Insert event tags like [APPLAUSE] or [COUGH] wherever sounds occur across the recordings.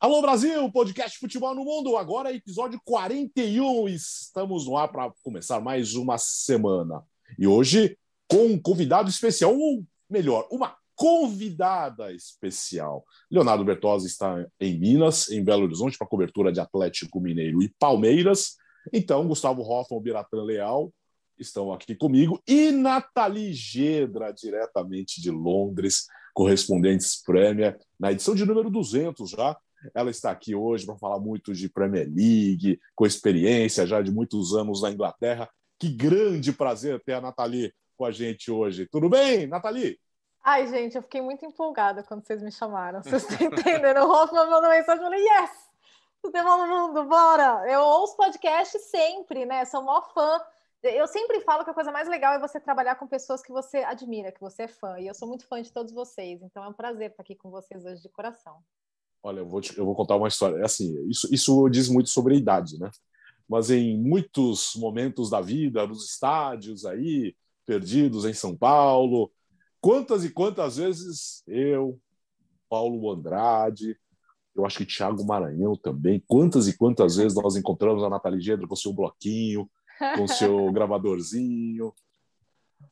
Alô Brasil, podcast Futebol no Mundo, agora é episódio 41. Estamos no ar para começar mais uma semana. E hoje com um convidado especial, ou melhor, uma convidada especial. Leonardo Bertozzi está em Minas, em Belo Horizonte, para cobertura de Atlético Mineiro e Palmeiras. Então, Gustavo Hoffman, Biratan Leal estão aqui comigo e Nathalie Gedra, diretamente de Londres, correspondentes Premier, na edição de número 200 já, ela está aqui hoje para falar muito de Premier League, com experiência já de muitos anos na Inglaterra. Que grande prazer ter a Nathalie com a gente hoje. Tudo bem, Nathalie? Ai, gente, eu fiquei muito empolgada quando vocês me chamaram. Vocês estão [LAUGHS] entendendo? O Hoffman mandou mensagem e falei, yes! Futebol no mundo, bora! Eu ouço podcast sempre, né? Sou maior fã. Eu sempre falo que a coisa mais legal é você trabalhar com pessoas que você admira, que você é fã. E eu sou muito fã de todos vocês. Então é um prazer estar aqui com vocês hoje de coração. Olha, eu vou, te, eu vou contar uma história. É assim, isso, isso diz muito sobre a idade, né? Mas em muitos momentos da vida, nos estádios aí, perdidos em São Paulo, quantas e quantas vezes eu, Paulo Andrade, eu acho que Thiago Maranhão também, quantas e quantas vezes nós encontramos a Nathalie Gedra com seu bloquinho, com seu [LAUGHS] gravadorzinho,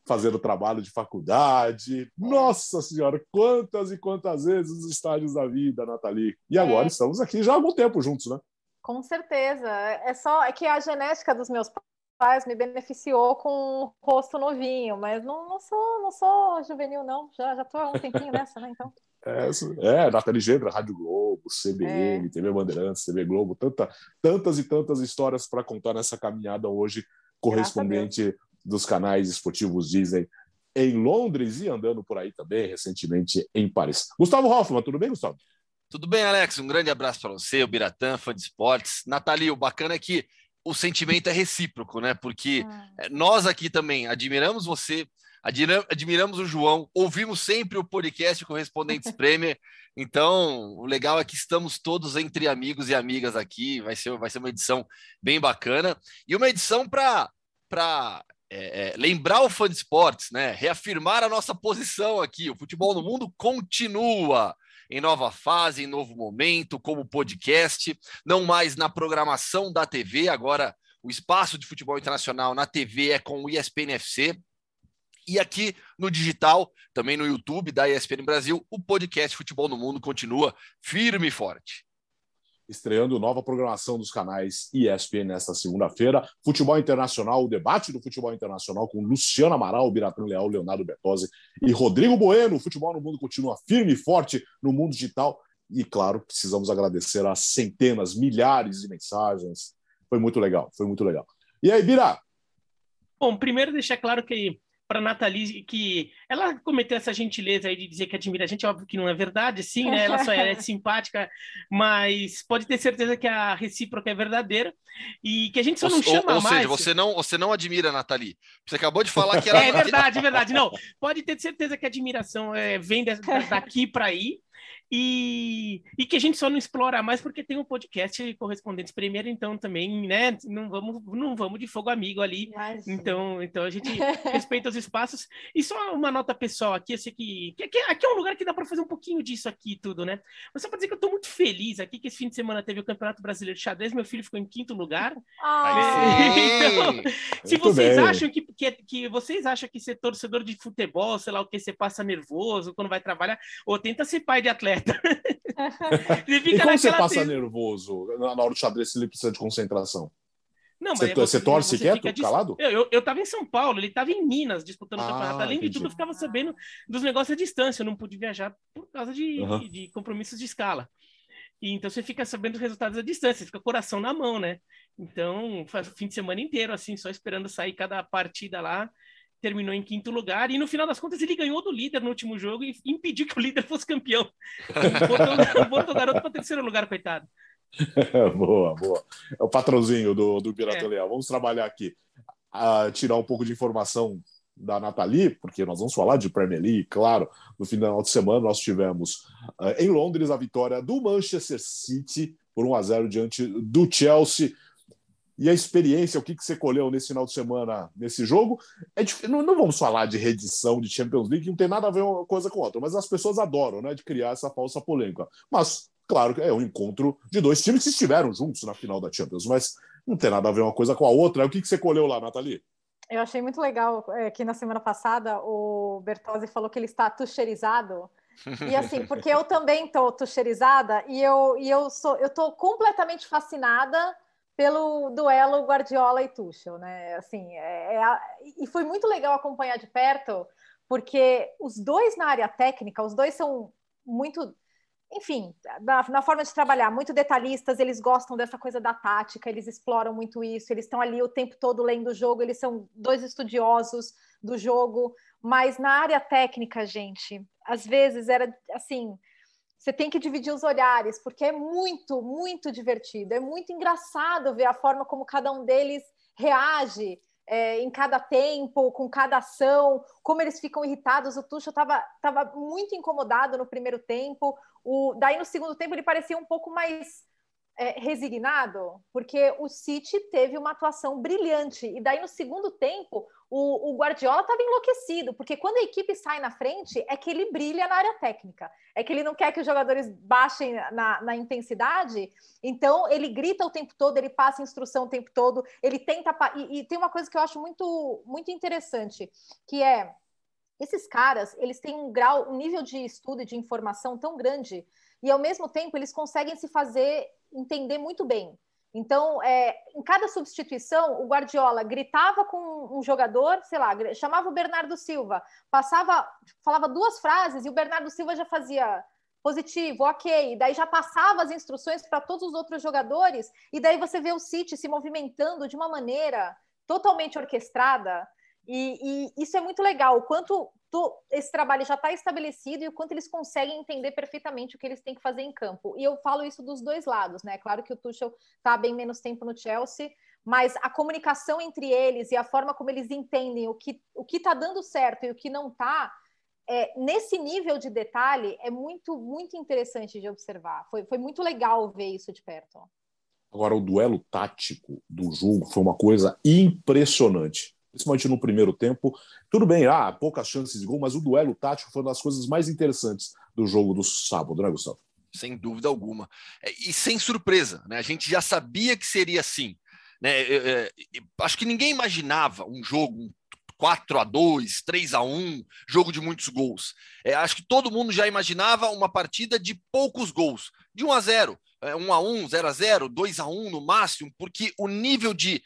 fazendo trabalho de faculdade. Nossa Senhora, quantas e quantas vezes os estádios da vida, Nathalie. E é. agora é. estamos aqui já há algum tempo juntos, né? Com certeza. É só é que a genética dos meus pais me beneficiou com um rosto novinho, mas não, não sou não sou juvenil não. Já já tô há um tempinho nessa, né? Então. [LAUGHS] É, é Nathalie Gebra, Rádio Globo, CBN, é. TV Bandeirantes, TV Globo, tanta, tantas e tantas histórias para contar nessa caminhada hoje correspondente dos canais esportivos Disney em Londres e andando por aí também recentemente em Paris. Gustavo Hoffman, tudo bem, Gustavo? Tudo bem, Alex? Um grande abraço para você, o Biratã, fã de esportes. Nathalie, o bacana é que o sentimento é recíproco, né? Porque ah. nós aqui também admiramos você, admiramos o João, ouvimos sempre o podcast Correspondentes [LAUGHS] Premier. Então, o legal é que estamos todos entre amigos e amigas aqui. Vai ser, vai ser uma edição bem bacana e uma edição para é, é, lembrar o fã de esportes, né? Reafirmar a nossa posição aqui. O futebol no mundo continua em nova fase, em novo momento, como podcast, não mais na programação da TV. Agora, o espaço de futebol internacional na TV é com o ESPN FC. E aqui no digital, também no YouTube da ESPN Brasil, o podcast Futebol no Mundo continua firme e forte estreando nova programação dos canais ESPN nesta segunda-feira. Futebol Internacional, o debate do futebol internacional com Luciano Amaral, Biratã Leal, Leonardo Bertozzi e Rodrigo Bueno. O futebol no mundo continua firme e forte no mundo digital. E, claro, precisamos agradecer as centenas, milhares de mensagens. Foi muito legal, foi muito legal. E aí, Bira? Bom, primeiro deixar claro que para Nathalie que ela cometeu essa gentileza aí de dizer que admira a gente, óbvio que não é verdade, sim, né? Ela só é [LAUGHS] simpática, mas pode ter certeza que a recíproca é verdadeira e que a gente só não ou, chama ou, mais. Ou seja, você não, você não admira a Nathalie. Você acabou de falar que [LAUGHS] ela É verdade, é verdade. Não, pode ter certeza que a admiração é, vem daqui para aí e, e que a gente só não explora mais porque tem um podcast correspondentes primeiro, então também, né, não vamos, não vamos de fogo amigo ali. Então, então a gente respeita os espaços. E só uma nota pessoal aqui, eu sei que, que, que aqui é um lugar que dá para fazer um pouquinho disso aqui tudo, né? Mas só para dizer que eu estou muito feliz aqui que esse fim de semana teve o Campeonato Brasileiro de Xadrez, meu filho ficou em quinto lugar. Ah. [LAUGHS] então, se vocês bem. acham que, que, que vocês acham que ser torcedor de futebol, sei lá o que, você passa nervoso quando vai trabalhar, ou tenta ser pai de atleta [LAUGHS] atleta. e como você passa nervoso na hora do xadrez se ele precisa de concentração? Não, você, você, você torce você quieto, dis... calado? Eu, eu, eu tava em São Paulo, ele tava em Minas disputando o ah, campeonato. Além entendi. de tudo, eu ficava sabendo dos negócios à distância. Eu não pude viajar por causa de, uhum. de, de compromissos de escala. E, então você fica sabendo os resultados à distância, fica coração na mão, né? Então, faz o fim de semana inteiro, assim, só esperando sair cada partida lá terminou em quinto lugar, e no final das contas ele ganhou do líder no último jogo e impediu que o líder fosse campeão. botou, botou o garoto para terceiro lugar, coitado. [LAUGHS] boa, boa. É o patrãozinho do, do Pirata é. Leal. Vamos trabalhar aqui, a tirar um pouco de informação da Nathalie, porque nós vamos falar de Premier League, claro. No final de semana nós tivemos uh, em Londres a vitória do Manchester City por 1 a 0 diante do Chelsea e a experiência, o que, que você colheu nesse final de semana nesse jogo. É não, não, vamos falar de redição de Champions League, não tem nada a ver uma coisa com outra, mas as pessoas adoram né, de criar essa falsa polêmica. Mas Claro que é um encontro de dois times que estiveram juntos na final da Champions, mas não tem nada a ver uma coisa com a outra. O que, que você colheu lá, Nathalie? Eu achei muito legal é, que na semana passada o Bertozzi falou que ele está tucherizado. E assim, [LAUGHS] porque eu também estou tucherizada e eu, e eu sou eu tô completamente fascinada pelo duelo Guardiola e Tuchel, né? Assim, é, é, e foi muito legal acompanhar de perto, porque os dois na área técnica, os dois são muito enfim, na, na, forma de trabalhar, muito detalhistas, eles gostam dessa coisa da tática, eles exploram muito isso, eles estão ali o tempo todo lendo o jogo, eles são dois estudiosos do jogo, mas na área técnica, gente, às vezes era assim, você tem que dividir os olhares, porque é muito, muito divertido, é muito engraçado ver a forma como cada um deles reage é, em cada tempo, com cada ação, como eles ficam irritados. O Tuchel estava tava muito incomodado no primeiro tempo. O, daí no segundo tempo ele parecia um pouco mais é, resignado, porque o City teve uma atuação brilhante. E daí, no segundo tempo, o, o Guardiola estava enlouquecido, porque quando a equipe sai na frente, é que ele brilha na área técnica. É que ele não quer que os jogadores baixem na, na intensidade, então ele grita o tempo todo, ele passa instrução o tempo todo, ele tenta. E, e tem uma coisa que eu acho muito, muito interessante, que é esses caras, eles têm um grau, um nível de estudo e de informação tão grande e ao mesmo tempo eles conseguem se fazer entender muito bem. Então, é, em cada substituição, o Guardiola gritava com um jogador, sei lá, chamava o Bernardo Silva, passava, falava duas frases e o Bernardo Silva já fazia positivo, ok, daí já passava as instruções para todos os outros jogadores, e daí você vê o City se movimentando de uma maneira totalmente orquestrada, e, e isso é muito legal, o quanto esse trabalho já está estabelecido e o quanto eles conseguem entender perfeitamente o que eles têm que fazer em campo. E eu falo isso dos dois lados, né? Claro que o Tuchel está bem menos tempo no Chelsea, mas a comunicação entre eles e a forma como eles entendem o que o está dando certo e o que não está, é, nesse nível de detalhe, é muito, muito interessante de observar. Foi, foi muito legal ver isso de perto. Agora, o duelo tático do jogo foi uma coisa impressionante principalmente no primeiro tempo. Tudo bem, ah, poucas chances de gol, mas o duelo tático foi uma das coisas mais interessantes do jogo do sábado, né, Gustavo? Sem dúvida alguma. É, e sem surpresa, né? A gente já sabia que seria assim. Né? É, acho que ninguém imaginava um jogo 4 a 2 3 a 1 jogo de muitos gols. É, acho que todo mundo já imaginava uma partida de poucos gols, de 1 a 0 1 a 1 0 a 0 2 a 1 no máximo, porque o nível de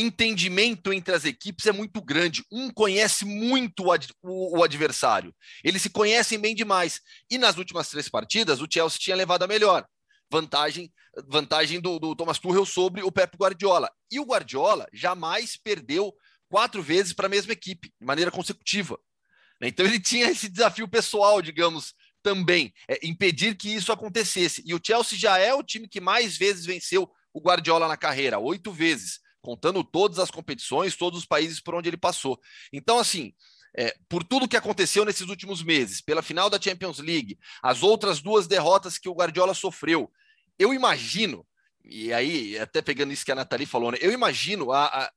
entendimento entre as equipes é muito grande. Um conhece muito o, ad, o, o, adversário. Eles se conhecem bem demais. E nas últimas três partidas, o Chelsea tinha levado a melhor. Vantagem, vantagem do, do Thomas Tuchel sobre o Pep Guardiola. E o Guardiola jamais perdeu quatro vezes para a mesma equipe, de maneira consecutiva. Então ele tinha esse desafio pessoal, digamos, também, é, impedir que isso acontecesse. E o Chelsea já é o time que mais vezes venceu o Guardiola na carreira, oito vezes contando todas as competições, todos os países por onde ele passou. Então, assim, é, por tudo que aconteceu nesses últimos meses, pela final da Champions League, as outras duas derrotas que o Guardiola sofreu, eu imagino, e aí, até pegando isso que a Nathalie falou, né, eu imagino a, a,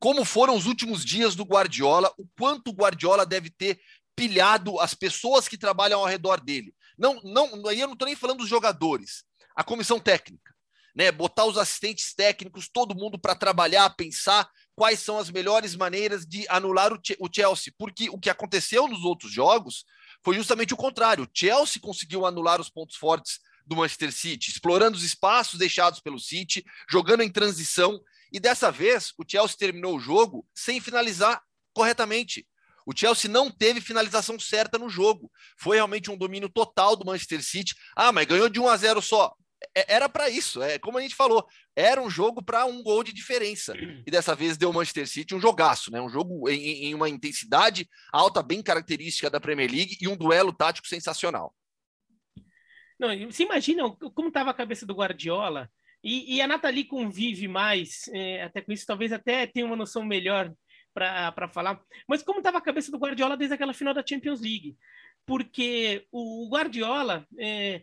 como foram os últimos dias do Guardiola, o quanto o Guardiola deve ter pilhado as pessoas que trabalham ao redor dele. Não, não, aí eu não estou nem falando dos jogadores, a comissão técnica né? Botar os assistentes técnicos, todo mundo para trabalhar, pensar quais são as melhores maneiras de anular o, Chelsea, porque o que aconteceu nos outros jogos foi justamente o contrário. O Chelsea conseguiu anular os pontos fortes do Manchester City, explorando os espaços deixados pelo City, jogando em transição, e dessa vez o Chelsea terminou o jogo sem finalizar corretamente. O Chelsea não teve finalização certa no jogo. Foi realmente um domínio total do Manchester City. Ah, mas ganhou de 1 a 0 só. É, era para isso, é como a gente falou, era um jogo para um gol de diferença. E dessa vez deu o Manchester City um jogaço, né? Um jogo em, em, uma intensidade alta, bem característica da Premier League e um duelo tático sensacional. Não, você imagina como estava a cabeça do Guardiola e, e a Nathalie convive mais, é, até com isso, talvez até tenha uma noção melhor para falar, mas como estava a cabeça do Guardiola desde aquela final da Champions League? Porque o Guardiola, é,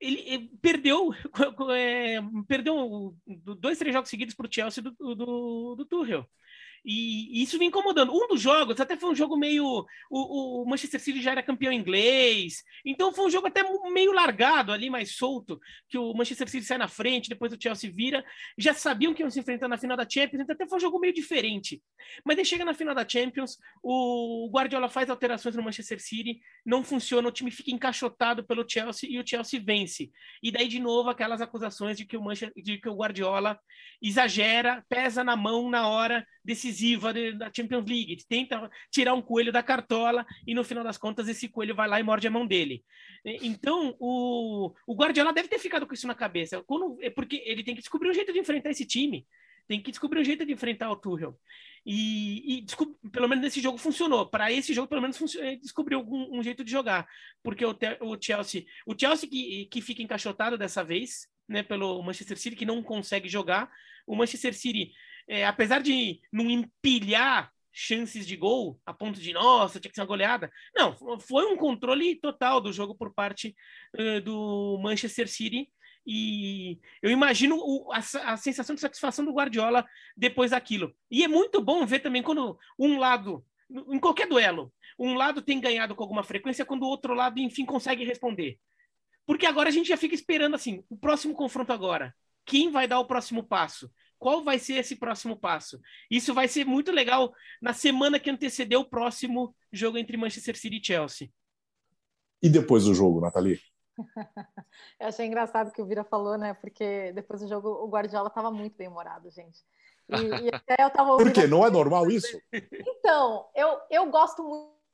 ele, perdeu, [LAUGHS] é, perdeu dois, três jogos seguidos para o Chelsea do, do, do Tuchel. E, isso vem incomodando. Um dos jogos até foi um jogo meio. O, o, Manchester City já era campeão inglês, então foi um jogo até meio largado ali, mais solto, que o Manchester City sai na frente, depois o Chelsea vira. Já sabiam que iam se enfrentar na final da Champions, então até foi um jogo meio diferente. Mas aí chega na final da Champions, o Guardiola faz alterações no Manchester City, não funciona, o time fica encaixotado pelo Chelsea e o Chelsea vence. E daí, de novo, aquelas acusações de que o, Manchester, de que o Guardiola exagera, pesa na mão na hora decisiva da Champions League, tenta tirar um coelho da cartola e no final das contas esse coelho vai lá e morde a mão dele. Então o, o Guardiola deve ter ficado com isso na cabeça, quando, é porque ele tem que descobrir um jeito de enfrentar esse time, tem que descobrir um jeito de enfrentar o Tuchel. E, e pelo menos nesse jogo funcionou. Para esse jogo, pelo menos descobriu um, um, jeito de jogar, porque o, o Chelsea, o Chelsea que, que fica encaixotado dessa vez, né, pelo Manchester City que não consegue jogar, o Manchester City é, apesar de não empilhar chances de gol a ponto de, nossa, tinha que ser uma goleada. Não, foi um controle total do jogo por parte uh, do Manchester City. E eu imagino o, a, a, sensação de satisfação do Guardiola depois daquilo. E é muito bom ver também quando um lado, em qualquer duelo, um lado tem ganhado com alguma frequência, quando o outro lado, enfim, consegue responder. Porque agora a gente já fica esperando assim, o próximo confronto agora. Quem vai dar o próximo passo? Qual vai ser esse próximo passo. Isso vai ser muito legal na semana que antecedeu o próximo jogo entre Manchester City e Chelsea. E depois do jogo, Nathalie? [LAUGHS] Eu achei engraçado que o Vira falou, né? Porque depois do jogo o Guardiola estava muito bem humorado, gente. E, e [LAUGHS] até eu tava Por quê? Não é normal isso? Então, eu, eu gosto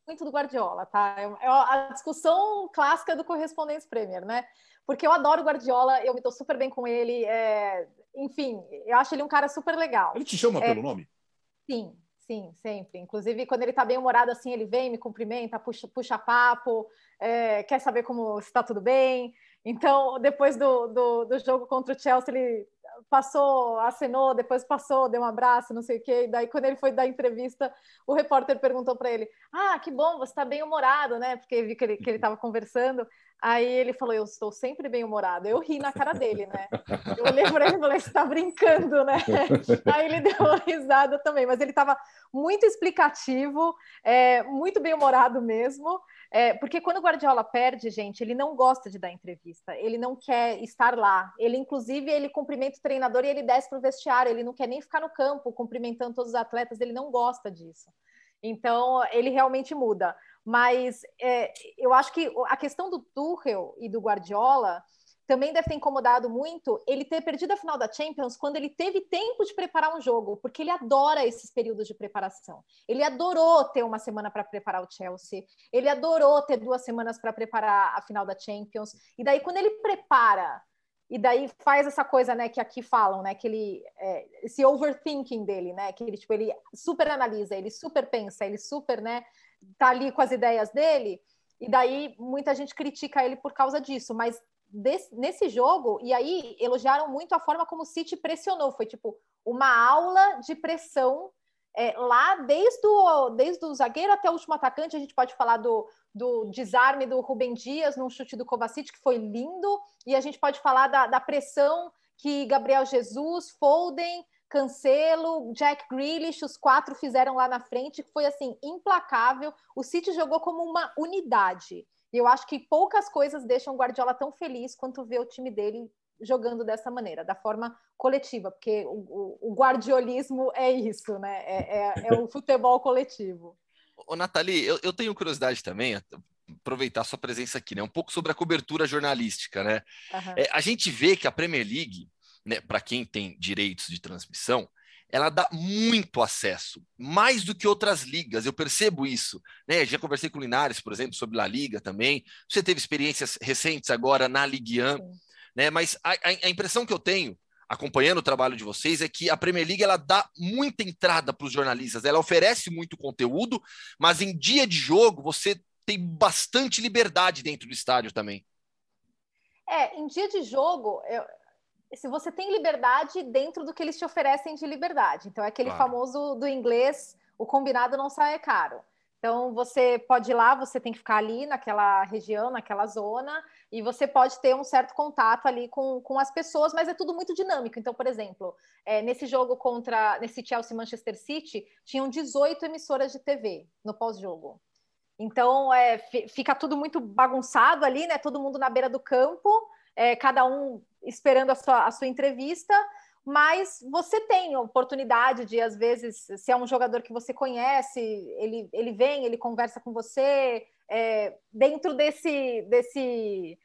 muito do Guardiola, tá? É, a discussão clássica do Correspondentes Premier, né? Porque eu adoro o Guardiola, eu me dou super bem com ele. É, enfim, eu acho ele um cara super legal. Ele te chama é, pelo nome? Sim, sim, sempre. Inclusive, quando ele está bem humorado assim, ele vem, me cumprimenta, puxa, puxa papo, é, quer saber como está tudo bem. Então, depois do, do, do, jogo contra o Chelsea, ele passou, acenou, depois passou, deu um abraço, não sei o quê. E daí, quando ele foi dar entrevista, o repórter perguntou para ele: Ah, que bom, você está bem humorado, né? Porque vi que ele estava conversando. Aí ele falou: Eu estou sempre bem humorado. Eu ri na cara dele, né? Eu olhei para ele e falei: Você está brincando, né? [LAUGHS] Aí ele deu uma risada também, mas ele estava muito explicativo, é, muito bem humorado mesmo. É, porque quando o Guardiola perde, gente, ele não gosta de dar entrevista, ele não quer estar lá. Ele, inclusive, ele cumprimenta o treinador e ele desce para o vestiário, ele não quer nem ficar no campo cumprimentando todos os atletas, ele não gosta disso. Então, ele realmente muda. Mas é, eu acho que a questão do Tuchel e do Guardiola também deve ter incomodado muito ele ter perdido a final da Champions quando ele teve tempo de preparar um jogo, porque ele adora esses períodos de preparação. Ele adorou ter uma semana para preparar o Chelsea, ele adorou ter duas semanas para preparar a final da Champions. E daí, quando ele prepara e daí faz essa coisa, né, que aqui falam, né, que ele é, esse overthinking dele, né, que ele tipo ele super analisa, ele super pensa, ele super, né, tá ali com as ideias dele. E daí muita gente critica ele por causa disso, mas desse, nesse jogo, e aí elogiaram muito a forma como o City pressionou, foi tipo uma aula de pressão é, lá desde o, desde o zagueiro até o último atacante, a gente pode falar do, do desarme do Rubem Dias num chute do Kovacic, que foi lindo, e a gente pode falar da, da pressão que Gabriel Jesus, Foden, Cancelo, Jack Grealish, os quatro fizeram lá na frente, que foi assim, implacável. O City jogou como uma unidade. E eu acho que poucas coisas deixam o Guardiola tão feliz quanto ver o time dele jogando dessa maneira, da forma coletiva, porque o, o, o guardiolismo é isso, né? É, é, é o futebol coletivo. [LAUGHS] Ô, Nathalie, eu, eu, tenho curiosidade também, aproveitar sua presença aqui, né? Um pouco sobre a cobertura jornalística, né? Uhum. É, a gente vê que a Premier League, né, para quem tem direitos de transmissão, ela dá muito acesso, mais do que outras ligas. Eu percebo isso. Né? Já conversei com o Linares, por exemplo, sobre La Liga também. Você teve experiências recentes agora na Ligue 1, né? mas a, a, impressão que eu tenho, acompanhando o trabalho de vocês, é que a Premier League ela dá muita entrada para os jornalistas. Ela oferece muito conteúdo, mas em dia de jogo você tem bastante liberdade dentro do estádio também. É, em dia de jogo, eu, se você tem liberdade dentro do que eles te oferecem de liberdade. Então, é aquele claro. famoso do inglês, o combinado não sai caro. Então, você pode ir lá, você tem que ficar ali naquela região, naquela zona, e você pode ter um certo contato ali com, com as pessoas, mas é tudo muito dinâmico. Então, por exemplo, é, nesse jogo contra, nesse Chelsea Manchester City, tinham 18 emissoras de TV no pós-jogo. Então, é, fica tudo muito bagunçado ali, né? Todo mundo na beira do campo, é, cada um esperando a sua, a sua entrevista, mas você tem oportunidade de, às vezes, se é um jogador que você conhece, ele, ele vem, ele conversa com você, é, dentro desse, desse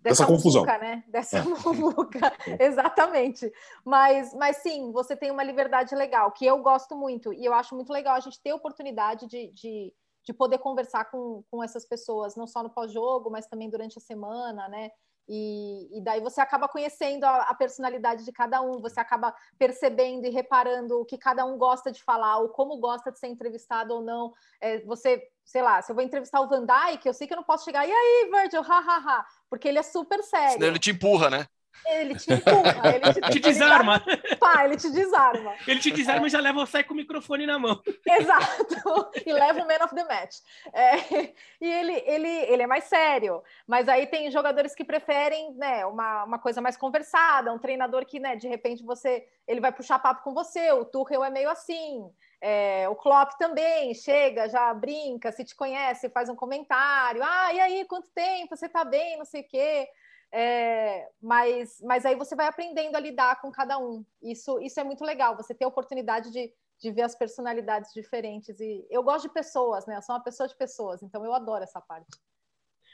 dessa, dessa confusão, muvuca, né? Dessa é. muvuca, [LAUGHS] exatamente. Mas, mas sim, você tem uma liberdade legal, que eu gosto muito, e eu acho muito legal a gente ter a oportunidade de, de, de poder conversar com, com essas pessoas, não só no pós-jogo, mas também durante a semana, né? E, e, daí você acaba conhecendo a, a, personalidade de cada um, você acaba percebendo e reparando o que cada um gosta de falar, ou como gosta de ser entrevistado ou não. É, você, sei lá, se eu vou entrevistar o Van Dyke, eu sei que eu não posso chegar, e aí, Virgil, ha, ha, ha, porque ele é super sério. Senão ele te empurra, né? Ele te empurra, ele te, te desarma. Ele pá, ele te desarma. Ele te desarma e já leva você com o microfone na mão. Exato. E leva o man of the match. É, e ele, ele, ele é mais sério. Mas aí tem jogadores que preferem né, uma, uma coisa mais conversada, um treinador que, né, de repente, você ele vai puxar papo com você. O Tuchel é meio assim. É, o Klopp também chega, já brinca, se te conhece, faz um comentário. Ah, e aí, quanto tempo? Você tá bem? Não sei o quê. É, mas, mas aí você vai aprendendo a lidar com cada um. Isso, isso é muito legal, você ter a oportunidade de, de ver as personalidades diferentes. E eu gosto de pessoas, né? Eu sou uma pessoa de pessoas, então eu adoro essa parte.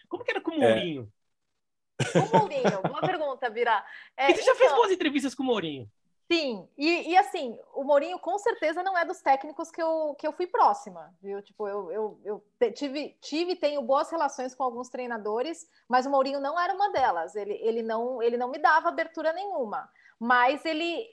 Como que era com o Mourinho? É. Com o Mourinho, boa pergunta, Virá. É, [LAUGHS] e você já fez então boas entrevistas com o Mourinho? Sim, e, e, assim, o Mourinho com certeza não é dos técnicos que eu, que eu fui próxima, viu? Tipo, eu, eu, eu tive, tive tenho boas relações com alguns treinadores, mas o Mourinho não era uma delas. Ele, ele, não, ele não me dava abertura nenhuma. Mas ele.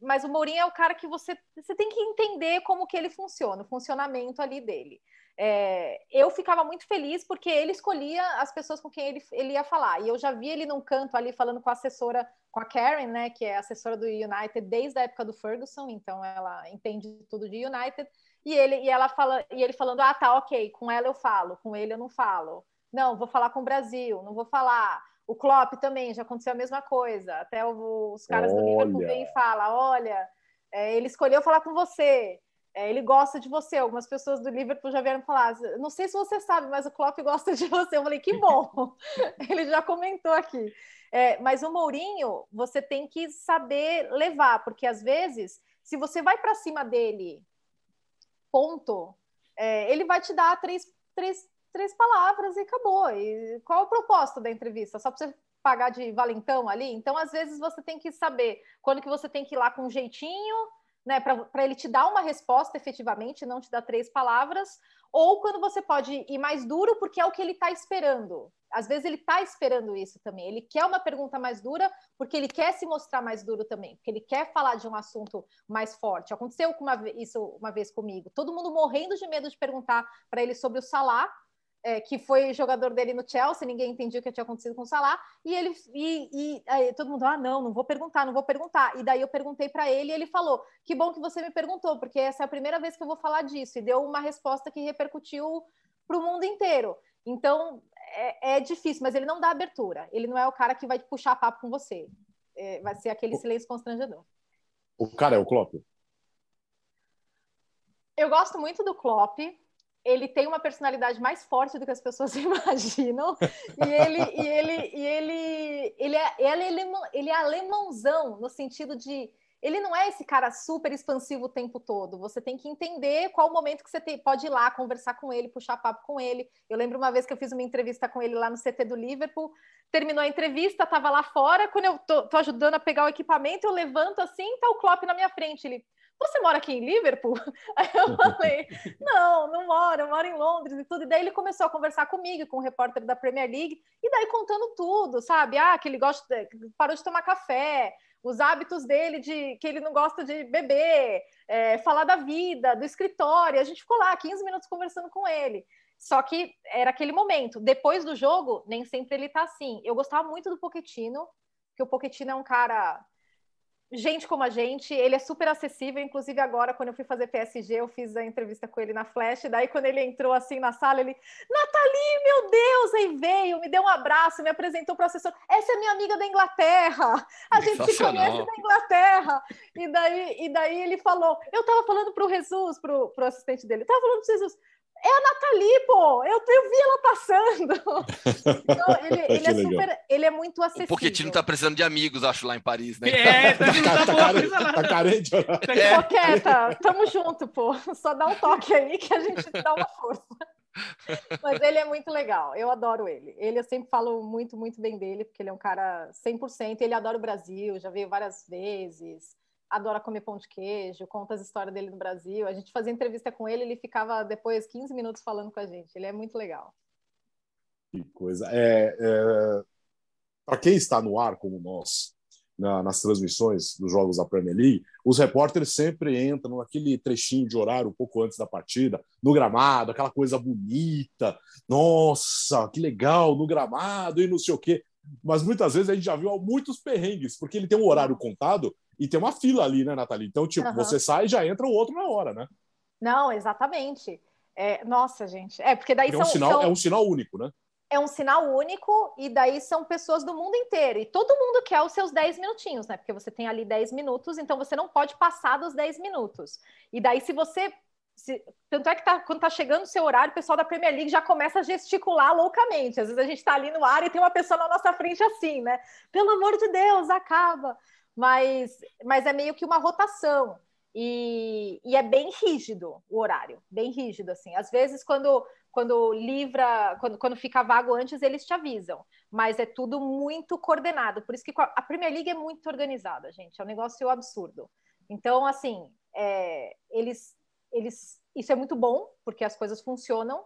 Mas o Mourinho é o cara que você, você tem que entender como que ele funciona, o funcionamento ali dele é, eu ficava muito feliz porque ele escolhia as pessoas com quem ele, ele ia falar. E eu já vi ele num canto ali falando com a assessora, com a Karen, né, que é assessora do United desde a época do Ferguson, então ela entende tudo de United. E ele, e ela fala, e ele falando: "Ah, tá, OK, com ela eu falo, com ele eu não falo. Não, vou falar com o Brasil, não vou falar. O Klopp também já aconteceu a mesma coisa. Até os caras olha. do Liverpool vêm e falam: "Olha, é, ele escolheu falar com você. É, ele gosta de você. Algumas pessoas do Liverpool já vieram falar, não sei se você sabe, mas o Klopp gosta de [LAUGHS] você. Eu falei, que bom. [LAUGHS] ele já comentou aqui. É, mas o Mourinho, você tem que saber levar, porque às vezes, se você vai para cima dele, ponto, é, ele vai te dar três, três, três palavras e acabou. E qual é o propósito da entrevista? Só para você pagar de valentão ali? Então, às vezes, você tem que saber quando que você tem que ir lá com um jeitinho né, para ele te dar uma resposta efetivamente, não te dar três palavras, ou quando você pode ir mais duro, porque é o que ele está esperando. Às vezes ele está esperando isso também. Ele quer uma pergunta mais dura, porque ele quer se mostrar mais duro também, porque ele quer falar de um assunto mais forte. Aconteceu uma, isso uma vez comigo. Todo mundo morrendo de medo de perguntar para ele sobre o Salah, é, que foi jogador dele no Chelsea, ninguém entendia o que tinha acontecido com o Salah, e ele e, e todo mundo, ah, não, não vou perguntar, não vou perguntar. E daí eu perguntei para ele e ele falou: que bom que você me perguntou, porque essa é a primeira vez que eu vou falar disso, e deu uma resposta que repercutiu para o mundo inteiro. Então é, é, difícil, mas ele não dá abertura, ele não é o cara que vai puxar papo com você, é, vai ser aquele silêncio constrangedor. O cara é o Klopp? Eu gosto muito do Klopp ele tem uma personalidade mais forte do que as pessoas [LAUGHS] imaginam e ele e ele e ele ele é, ele é, alemão, ele é alemãozão no sentido de ele não é esse cara super expansivo o tempo todo. Você tem que entender qual o momento que você tem, pode ir lá conversar com ele, puxar papo com ele. Eu lembro uma vez que eu fiz uma entrevista com ele lá no CT do Liverpool. Terminou a entrevista, estava lá fora. Quando eu tô, tô, ajudando a pegar o equipamento, eu levanto assim, tá o Klopp na minha frente. Ele, você mora aqui em Liverpool? [LAUGHS] Aí eu [LAUGHS] falei, não, não moro, eu moro em Londres e tudo. E daí ele começou a conversar comigo, com o um repórter da Premier League, e daí contando tudo, sabe? Ah, que ele gosta, de, parou de tomar café, os hábitos dele de que ele não gosta de beber, é, falar da vida, do escritório. A gente ficou lá 15 minutos conversando com ele. Só que era aquele momento. Depois do jogo, nem sempre ele tá assim. Eu gostava muito do Poquetino, que o Poquetino é um cara gente como a gente, ele é super acessível. Inclusive, agora, quando eu fui fazer PSG, eu fiz a entrevista com ele na Flash. Daí, quando ele entrou assim na sala, ele, Nathalie, meu Deus! Aí veio, me deu um abraço, me apresentou para o assessor. Essa é minha amiga da Inglaterra. A gente se conhece da Inglaterra. E daí, e daí ele falou: Eu estava falando para o Jesus, para o assistente dele, estava falando para Jesus. É a Nathalie, pô! Eu, eu vi ela passando. Então, [LAUGHS] ele, ele é super. Ele é muito acessível. O Pochettino tá precisando de amigos, acho, lá em Paris, né? É, [LAUGHS] tá, tá, tá, carente, tá carente. É. quieta, tamo junto, pô. Só dá um toque aí que a gente dá uma força. Mas ele é muito legal, eu adoro ele. Ele eu sempre falo muito, muito bem dele, porque ele é um cara 100%. Ele adora o Brasil, já veio várias vezes adora comer pão de queijo, conta as histórias dele no Brasil. A gente fazia entrevista com ele, ele ficava depois 15 minutos falando com a gente. Ele é muito legal. Que coisa. É, é... Para quem está no ar, como nós, na, nas transmissões dos jogos da Premier League, os repórteres sempre entram naquele trechinho de horário um pouco antes da partida, no gramado, aquela coisa bonita. Nossa, que legal, no gramado e não sei o quê. Mas muitas vezes a gente já viu muitos perrengues, porque ele tem um horário contado e tem uma fila ali, né, Nathalie? Então, tipo, uhum. você sai e já entra o outro na hora, né? Não, exatamente. É, nossa, gente. É, porque daí é um sinal, são... É um sinal único, né? É um sinal único, e daí são pessoas do mundo inteiro. E todo mundo quer os seus 10 minutinhos, né? Porque você tem ali 10 minutos, então você não pode passar dos 10 minutos. E daí, se você se, tanto é que tá, quando tá chegando o seu horário, o pessoal da Premier League já começa a gesticular loucamente. Às vezes a gente está ali no ar e tem uma pessoa na nossa frente assim, né? Pelo amor de Deus, acaba mas, mas é meio que uma rotação. E, e, é bem rígido o horário, bem rígido, assim. Às vezes, quando, quando livra, quando, quando fica vago antes, eles te avisam, mas é tudo muito coordenado. Por isso que a Premier League é muito organizada, gente, é um negócio absurdo. Então, assim, é, eles, eles, isso é muito bom, porque as coisas funcionam,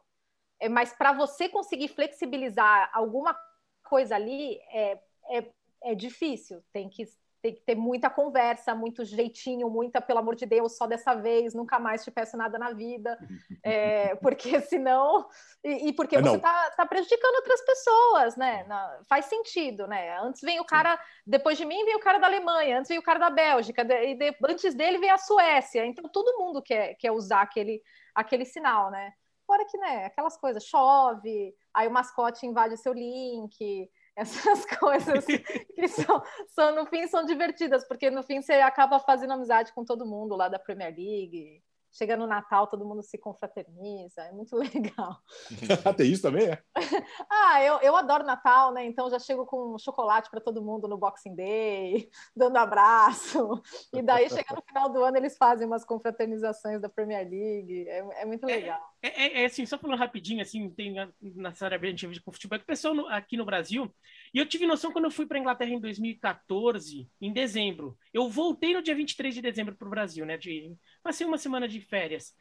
é, mas para você conseguir flexibilizar alguma coisa ali, é, é, é difícil, tem que tem que ter muita conversa, muito jeitinho, muita, pelo amor de Deus, só dessa vez, nunca mais te peço nada na vida, [LAUGHS] é, porque [LAUGHS] senão. E, e porque é, você está tá prejudicando outras pessoas, né? Na, faz sentido, né? Antes vem o cara, depois de mim vem o cara da Alemanha, antes vem o cara da Bélgica, de, e de, antes dele vem a Suécia. Então todo mundo quer, quer usar aquele, aquele sinal, né? Fora que, né, aquelas coisas, chove, aí o mascote invade o seu link essas [LAUGHS] coisas que são, são, no fim, são divertidas, porque no fim você acaba fazendo amizade com todo mundo lá da Premier League. Chega no Natal, todo mundo se confraterniza, é muito [LAUGHS] legal. [LAUGHS] Tem isso também, é? ah, eu, eu adoro Natal, né? Então já chego com chocolate para todo mundo no Boxing Day, dando abraço. E daí chega no final do ano, eles fazem umas confraternizações da Premier League. É, é muito legal. É, é, é, assim, só falando rapidinho, assim, tem na área bem com futebol, que o pessoal aqui no Brasil, e eu tive noção quando eu fui para Inglaterra em 2014, em dezembro. Eu voltei no dia 23 de dezembro para o Brasil, né? De, passei uma semana de férias.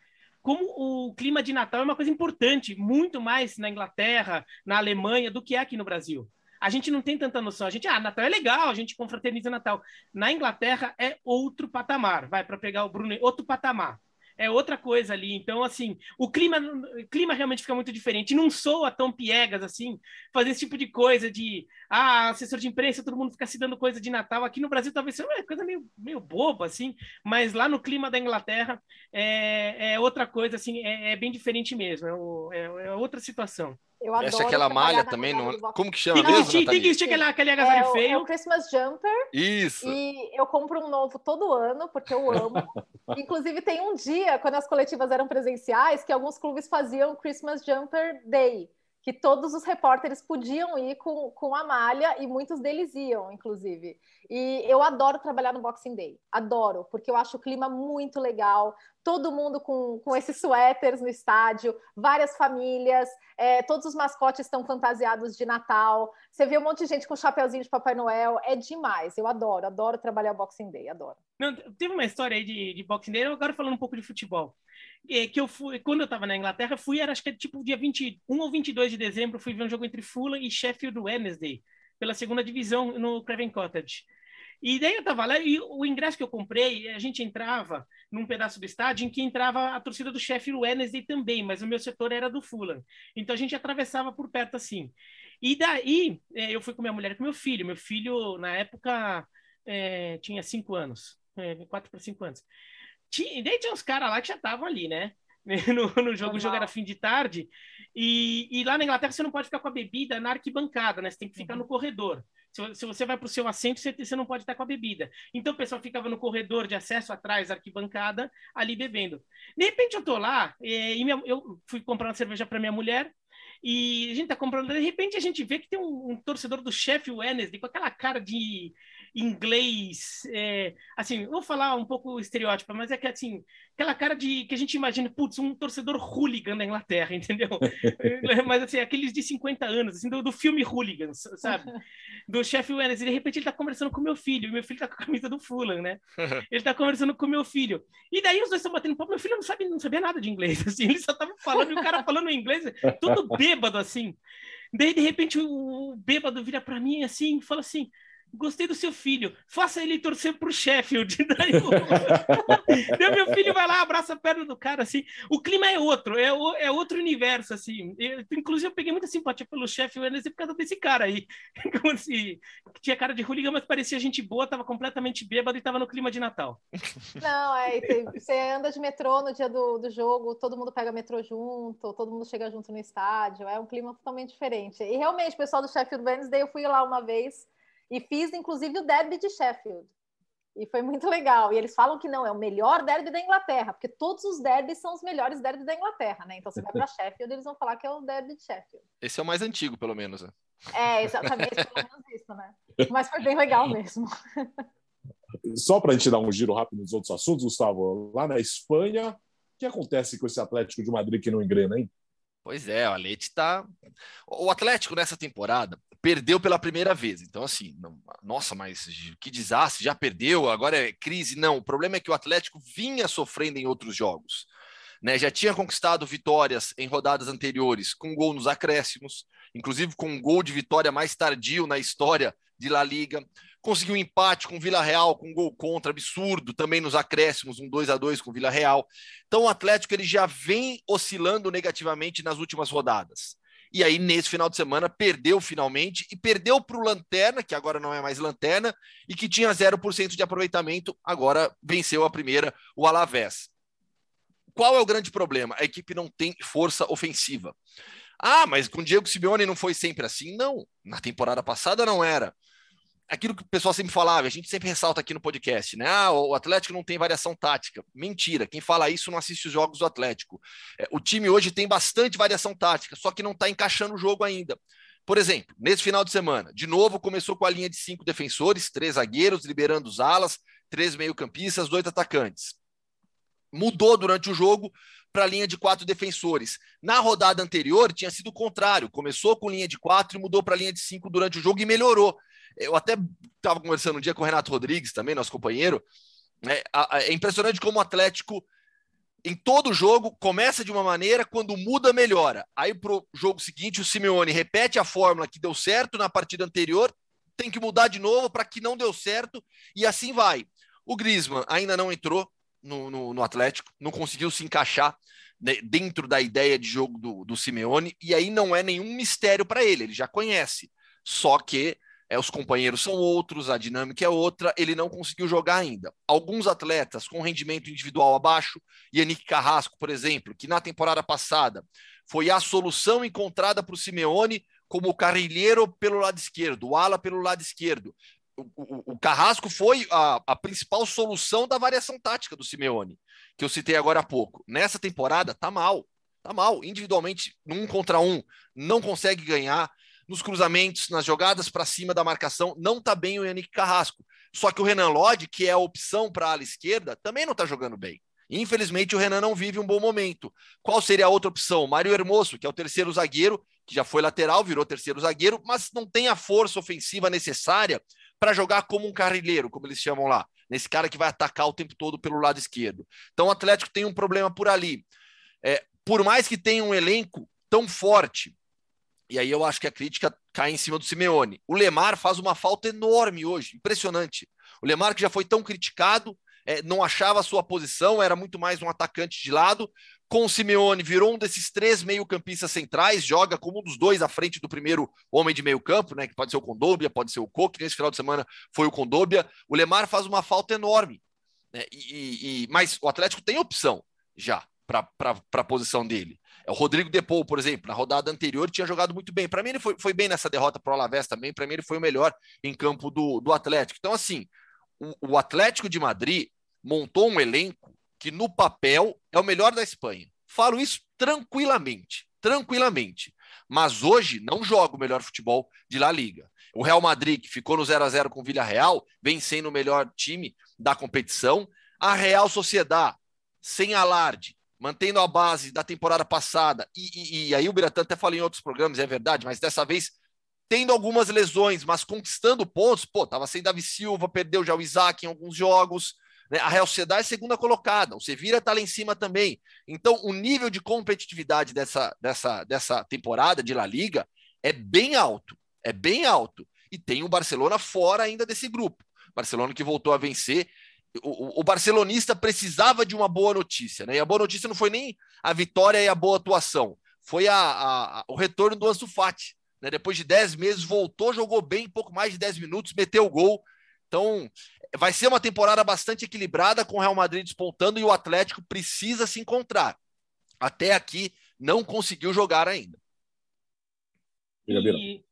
Como o clima de Natal é uma coisa importante, muito mais na Inglaterra, na Alemanha, do que é aqui no Brasil. A gente não tem tanta noção. A gente, ah, Natal é legal, a gente confraterniza Natal. Na Inglaterra é outro patamar. Vai para pegar o Bruno, outro patamar é outra coisa ali. Então, assim, o clima, o clima realmente fica muito diferente. Não soa tão piegas assim, fazer esse tipo de coisa de ah, assessor de imprensa, todo mundo fica se dando coisa de Natal. Aqui no Brasil talvez seja uma coisa meio, meio boba, assim, mas lá no clima da Inglaterra é, é outra coisa, assim, é, é bem diferente mesmo, é, o, é, é outra situação. Eu adoro Essa aquela malha também, não... como que chama tem mesmo, que, Tem que vestir aquele, aquele agasalho é, feio. É o Christmas Jumper. Isso. E eu compro um novo todo ano, porque eu amo. [LAUGHS] Inclusive, tem um dia, quando as coletivas eram presenciais, que alguns clubes faziam Christmas Jumper Day que todos os repórteres podiam ir com, com a malha e muitos deles iam, inclusive. E eu adoro trabalhar no Boxing Day, adoro, porque eu acho o clima muito legal, todo mundo com, com esses suéteres no estádio, várias famílias, é, todos os mascotes estão fantasiados de Natal, você vê um monte de gente com chapeuzinho de Papai Noel, é demais, eu adoro, adoro trabalhar Boxing Day, adoro. Não, teve uma história aí de, de Boxing Day, agora falando um pouco de futebol que eu fui, quando eu estava na Inglaterra, fui, era acho que tipo dia 21 ou 22 de dezembro, fui ver um jogo entre Fulham e Sheffield Wednesday, pela segunda divisão no Craven Cottage. E daí eu tava lá e o ingresso que eu comprei, a gente entrava num pedaço do estádio em que entrava a torcida do Sheffield Wednesday também, mas o meu setor era do Fulham. Então a gente atravessava por perto assim. E daí é, eu fui com minha mulher e com meu filho. Meu filho, na época, é, tinha cinco anos, é, quatro para cinco anos. Tinha, daí tinha uns caras lá que já estavam ali, né? [LAUGHS] No, no jogo, o jogo era fim de tarde, e, e, lá na Inglaterra você não pode ficar com a bebida na arquibancada, né? Você tem que ficar uhum. no corredor. Se, se você vai para o seu assento, você, você, não pode estar com a bebida. Então o pessoal ficava no corredor de acesso atrás, arquibancada, ali bebendo. De repente eu tô lá, é, e minha, eu fui comprar uma cerveja para minha mulher, e a gente tá comprando, de repente a gente vê que tem um, um torcedor do Sheffield Wednesday com aquela cara de inglês, é, assim, vou falar um pouco estereótipo, mas é que assim, aquela cara de que a gente imagina, putz, um torcedor hooligan da Inglaterra, [LAUGHS] entendeu? mas assim, aqueles de 50 anos, assim, do, do filme Hooligans, sabe? Do chefe Wednesday, de repente ele tá conversando com meu filho, e meu filho tá com a camisa do Fulham, né? [LAUGHS] Ele tá conversando com meu filho. E daí os dois estão batendo papo, meu filho não sabe, não sabia nada de inglês, [LAUGHS] assim, ele só tava falando, e o cara falando inglês, tudo bêbado assim. Daí, de repente, o bêbado vira para mim assim e fala assim: Gostei do seu filho. Faça ele torcer pro Sheffield. Daí, Daí meu filho vai lá, abraça a perna do cara, assim. O clima é outro, é, o, é outro universo, assim. Eu, inclusive, eu peguei muita simpatia pelo Sheffield Wednesday por causa desse cara aí. [LAUGHS] Como se tinha cara de hooligan, mas parecia gente boa, tava completamente bêbado e tava no clima de Natal. Não, é, você anda de metrô no dia do, do jogo, todo mundo pega metrô junto, todo mundo chega junto no estádio, é um clima totalmente diferente. E realmente, o pessoal do Sheffield Wednesday, eu fui lá uma vez e fiz, inclusive, o derby de Sheffield. E foi muito legal. E eles falam que não, é o melhor derby da Inglaterra, porque todos os derbys são os melhores derbys da Inglaterra, né? Então, você vai para [LAUGHS] Sheffield, eles vão falar que é o derby de Sheffield. Esse é o mais antigo, pelo menos. Né? É, exatamente, pelo menos isso, né? Mas foi bem legal mesmo. [LAUGHS] Só para a gente dar um giro rápido nos outros assuntos, Gustavo, lá na Espanha, o que acontece com esse Atlético de Madrid que não engrena, hein? Pois é, o Leite está. O Atlético nessa temporada perdeu pela primeira vez. Então, assim, não... nossa, mas que desastre, já perdeu, agora é crise. Não, o problema é que o Atlético vinha sofrendo em outros jogos. Né? Já tinha conquistado vitórias em rodadas anteriores, com gol nos acréscimos, inclusive com um gol de vitória mais tardio na história de La Liga. Conseguiu um empate com Vila Real, com um gol contra, absurdo, também nos acréscimos, um 2 a 2 com Vila Real. Então o Atlético ele já vem oscilando negativamente nas últimas rodadas. E aí, nesse final de semana, perdeu finalmente e perdeu para o Lanterna, que agora não é mais Lanterna, e que tinha 0% de aproveitamento, agora venceu a primeira, o Alavés. Qual é o grande problema? A equipe não tem força ofensiva. Ah, mas com o Diego Simeone não foi sempre assim? Não, na temporada passada não era aquilo que o pessoal sempre falava, a gente sempre ressalta aqui no podcast, né? Ah, o Atlético não tem variação tática. Mentira, quem fala isso não assiste os jogos do Atlético. É, o time hoje tem bastante variação tática, só que não está encaixando o jogo ainda. Por exemplo, nesse final de semana, de novo começou com a linha de cinco defensores, três zagueiros, liberando os alas, três meio-campistas, dois atacantes. Mudou durante o jogo para a linha de quatro defensores. Na rodada anterior tinha sido o contrário, começou com linha de quatro e mudou para a linha de cinco durante o jogo e melhorou. Eu até estava conversando um dia com o Renato Rodrigues, também, nosso companheiro. É, é impressionante como o Atlético, em todo jogo, começa de uma maneira, quando muda, melhora. Aí, para o jogo seguinte, o Simeone repete a fórmula que deu certo na partida anterior, tem que mudar de novo para que não deu certo, e assim vai. O Griezmann ainda não entrou no, no, no Atlético, não conseguiu se encaixar né, dentro da ideia de jogo do, do Simeone, e aí não é nenhum mistério para ele, ele já conhece. Só que é, os companheiros são outros, a dinâmica é outra, ele não conseguiu jogar ainda. Alguns atletas com rendimento individual abaixo, Yannick Carrasco, por exemplo, que na temporada passada foi a solução encontrada para o Simeone como carrilheiro pelo lado esquerdo, o ala pelo lado esquerdo. O, o, o Carrasco foi a, a principal solução da variação tática do Simeone, que eu citei agora há pouco. Nessa temporada, tá mal, tá mal. Individualmente, num contra um, não consegue ganhar nos cruzamentos, nas jogadas para cima da marcação, não está bem o Yannick Carrasco. Só que o Renan Lodge, que é a opção para a ala esquerda, também não está jogando bem. Infelizmente, o Renan não vive um bom momento. Qual seria a outra opção? Mário Hermoso, que é o terceiro zagueiro, que já foi lateral, virou terceiro zagueiro, mas não tem a força ofensiva necessária para jogar como um carrilheiro, como eles chamam lá, nesse cara que vai atacar o tempo todo pelo lado esquerdo. Então, o Atlético tem um problema por ali. É, por mais que tenha um elenco tão forte, e aí eu acho que a crítica cai em cima do Simeone. O Lemar faz uma falta enorme hoje, impressionante. O Lemar, que já foi tão criticado, é, não achava a sua posição, era muito mais um atacante de lado. com o Simeone, virou um desses três meio-campistas centrais, joga como um dos dois à frente do primeiro homem de meio-campo, né? Que pode ser o Condobia, pode ser o Coque. Nesse final de semana foi o Condobia. O Lemar faz uma falta enorme. Né? E, e, mas o Atlético tem opção já para a posição dele. É o Rodrigo Depou, por exemplo, na rodada anterior tinha jogado muito bem. Para mim, ele foi, foi bem nessa derrota para o Alavés também. Para mim, ele foi o melhor em campo do, do Atlético. Então, assim, o, o Atlético de Madrid montou um elenco que no papel é o melhor da Espanha. Falo isso tranquilamente, tranquilamente. Mas hoje não joga o melhor futebol de La Liga. O Real Madrid, que ficou no 0 a 0 com o Villarreal, vem sendo o melhor time da competição. A Real Sociedade, sem alarde, mantendo a base da temporada passada. E, e, e aí o Biratã até falou em outros programas, é verdade, mas dessa vez tendo algumas lesões, mas conquistando pontos. Pô, tava sem Davi Silva, perdeu já o Isaac em alguns jogos. Né? A Real Sociedade é segunda colocada, o Sevilla está lá em cima também. Então, o nível de competitividade dessa, dessa, dessa temporada de La Liga é bem alto, é bem alto. E tem o Barcelona fora ainda desse grupo. Barcelona que voltou a vencer. O, o, barcelonista precisava de uma boa notícia, né? E a boa notícia não foi nem a vitória e a boa atuação, foi a, a, a o retorno do Ansu Fati. Né? Depois de 10 meses, voltou, jogou bem, pouco mais de 10 minutos, meteu o gol. Então, vai ser uma temporada bastante equilibrada com o Real Madrid despontando e o Atlético precisa se encontrar. Até aqui não conseguiu jogar ainda. E,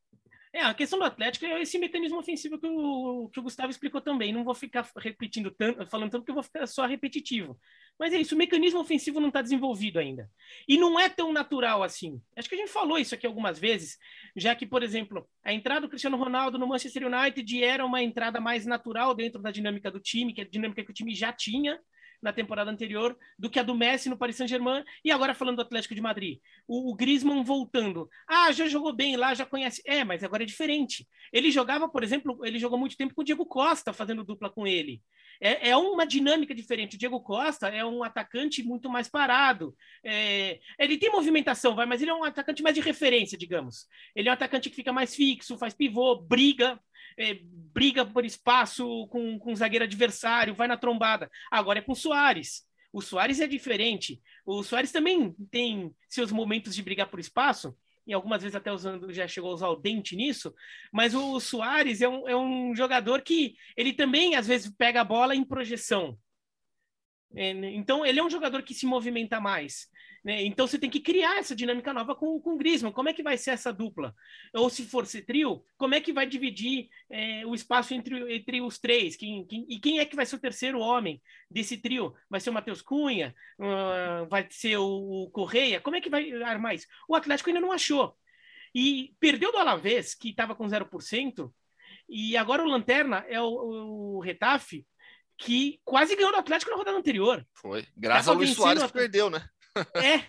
é, a questão do Atlético é esse mecanismo ofensivo que o, que o Gustavo explicou também. Não vou ficar repetindo tanto, falando tanto, porque eu vou ficar só repetitivo. Mas é isso, o mecanismo ofensivo não está desenvolvido ainda. E não é tão natural assim. Acho que a gente falou isso aqui algumas vezes, já que, por exemplo, a entrada do Cristiano Ronaldo no Manchester United era uma entrada mais natural dentro da dinâmica do time, que é a dinâmica que o time já tinha na temporada anterior do que a do Messi no Paris Saint-Germain. E agora falando do Atlético de Madrid, o, o Griezmann voltando. Ah, já jogou bem lá, já conhece. É, mas agora é diferente. Ele jogava, por exemplo, ele jogou muito tempo com o Diego Costa, fazendo dupla com ele. É, é uma dinâmica diferente. O Diego Costa é um atacante muito mais parado. É, ele tem movimentação, vai, mas ele é um atacante mais de referência, digamos. Ele é um atacante que fica mais fixo, faz pivô, briga, é, briga por espaço com, o zagueiro adversário, vai na trombada. Agora é com o Soares. O Soares é diferente. O Soares também tem seus momentos de brigar por espaço, e algumas vezes até usando, já chegou a usar o dente nisso, mas o Soares é um, é um jogador que ele também às vezes pega a bola em projeção. É, então ele é um jogador que se movimenta mais. Né? Então você tem que criar essa dinâmica nova com, com o Griezmann. Como é que vai ser essa dupla? Ou se for ser trio, como é que vai dividir é, o espaço entre, entre os três? Quem, quem, e quem é que vai ser o terceiro homem desse trio? Vai ser o Matheus Cunha? Uh, vai ser o, o Correia? Como é que vai armar isso? O Atlético ainda não achou. E perdeu do Alavés, que estava com 0%, e agora o Lanterna é o, o Retafe, que quase ganhou do Atlético na rodada anterior. Foi. Graças ao Luiz Soares que perdeu, né? [LAUGHS] É,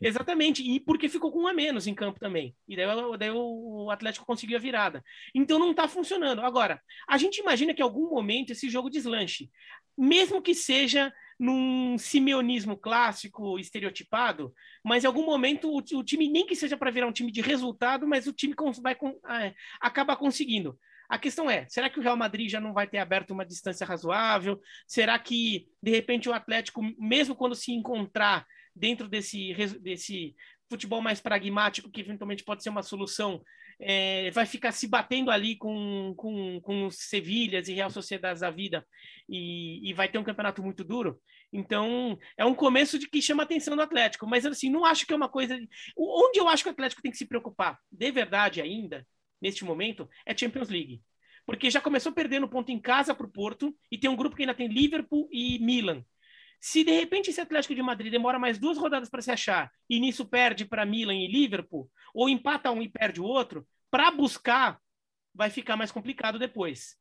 exatamente. E porque ficou com um a menos em campo também. E daí, daí o Atlético conseguiu a virada. Então não está funcionando. Agora, a gente imagina que em algum momento esse jogo deslanche. Mesmo que seja num simeonismo clássico, estereotipado, mas em algum momento o, o time, nem que seja para virar um time de resultado, mas o time vai é, acaba conseguindo. A questão é, será que o Real Madrid já não vai ter aberto uma distância razoável? Será que, de repente, o Atlético, mesmo quando se encontrar dentro desse, desse futebol mais pragmático, que eventualmente pode ser uma solução, é, vai ficar se batendo ali com, com, com Sevilhas e Real Sociedades da vida e, e, vai ter um campeonato muito duro. Então, é um começo de que chama a atenção do Atlético, mas assim, não acho que é uma coisa. Onde eu acho que o Atlético tem que se preocupar, de verdade ainda, neste momento, é Champions League. Porque já começou perdendo ponto em casa para o Porto e tem um grupo que ainda tem Liverpool e Milan. Se de repente esse Atlético de Madrid demora mais duas rodadas para se achar e nisso perde para Milan e Liverpool, ou empata um e perde o outro, para buscar vai ficar mais complicado depois.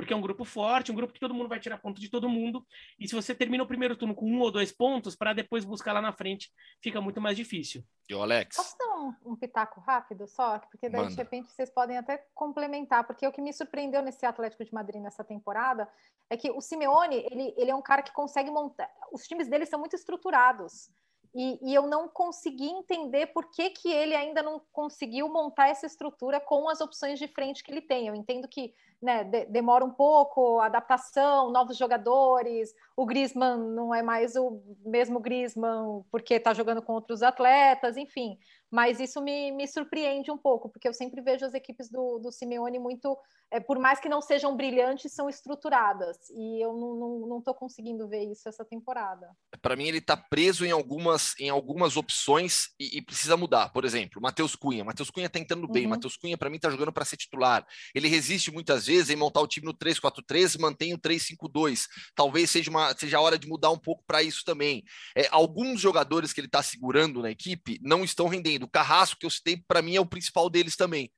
Porque é um grupo forte, um grupo que todo mundo vai tirar ponto de todo mundo. E se você termina o primeiro turno com um ou dois pontos, para depois buscar lá na frente, fica muito mais difícil. E o Alex? Posso dar um, um pitaco rápido só? Porque daí, Manda. de repente, vocês podem até complementar. Porque o que me surpreendeu nesse Atlético de Madrid nessa temporada é que o Simeone, ele, ele é um cara que consegue montar. Os times dele são muito estruturados. E, e, eu não consegui entender por que, que ele ainda não conseguiu montar essa estrutura com as opções de frente que ele tem. Eu entendo que né, de, demora um pouco, adaptação, novos jogadores, o Griezmann não é mais o mesmo Griezmann porque está jogando com outros atletas, enfim. Mas isso me, me surpreende um pouco, porque eu sempre vejo as equipes do, do Simeone muito, é, por mais que não sejam brilhantes, são estruturadas. E eu não estou conseguindo ver isso essa temporada. Para mim, ele está preso em algumas, em algumas opções e, e precisa mudar. Por exemplo, Matheus Cunha. Matheus Cunha está entrando bem. Uhum. Matheus Cunha, para mim, está jogando para ser titular. Ele resiste muitas vezes em montar o time no 3-4-3, mantém o 3-5-2. Talvez seja, uma, seja a hora de mudar um pouco para isso também. É, alguns jogadores que ele está segurando na equipe não estão rendendo. O Carrasco, que eu citei, para mim é o principal deles também.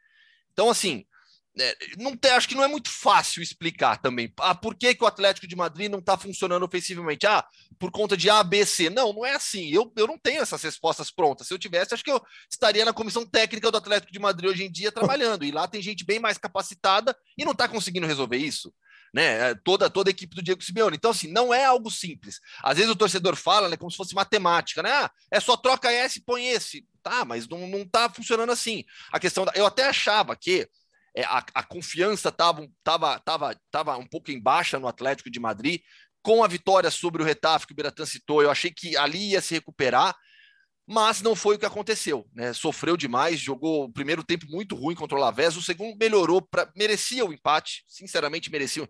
Então, assim, é, não acho que não é muito fácil explicar também. Ah, por que, que o Atlético de Madrid não está funcionando ofensivamente? Ah, por conta de A, B, C. Não, não é assim. Eu, eu não tenho essas respostas prontas. Se eu tivesse, acho que eu estaria na comissão técnica do Atlético de Madrid hoje em dia trabalhando. E lá tem gente bem mais capacitada e não está conseguindo resolver isso. Né, é, toda, toda a equipe do Diego Simeone. Então, assim, não é algo simples. Às vezes o torcedor fala né, como se fosse matemática, né? Ah, é só troca esse e põe esse. Tá, mas não, não tá funcionando assim. A questão da. Eu até achava que é, a, a, confiança estava tava, tava, tava um pouco em baixa no Atlético de Madrid. Com a vitória sobre o Retaf, que o Beratan citou, eu achei que ali ia se recuperar, mas não foi o que aconteceu. Né? Sofreu demais, jogou o primeiro tempo muito ruim contra o Lavés, o segundo melhorou, pra, merecia o empate, sinceramente merecia.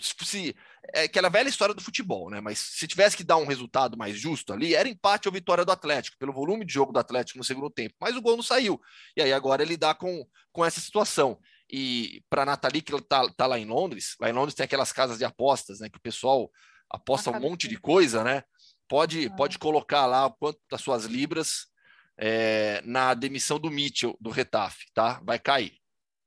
Se, é aquela velha história do futebol, né? Mas se tivesse que dar um resultado mais justo ali, era empate ou vitória do Atlético, pelo volume de jogo do Atlético no segundo tempo. Mas o gol não saiu. E aí agora ele dá com, com essa situação. E para a Nathalie, que está tá lá em Londres, lá em Londres tem aquelas casas de apostas, né? Que o pessoal aposta um monte de coisa, né? Pode, ah. pode colocar lá o quanto das suas libras é, na demissão do Mitchell, do Retaf, tá? Vai cair.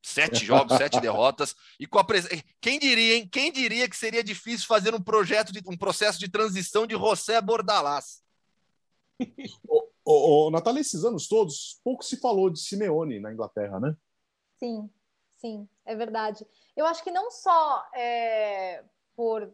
Sete [LAUGHS] jogos, sete derrotas. E com a pres... Quem diria, hein? Quem diria que seria difícil fazer um projeto de um processo de transição de José Bordalás? ô, ô, ô, Natália, esses anos todos, pouco se falou de Simeone na Inglaterra, né? Sim, sim, é verdade. Eu acho que não só é, por,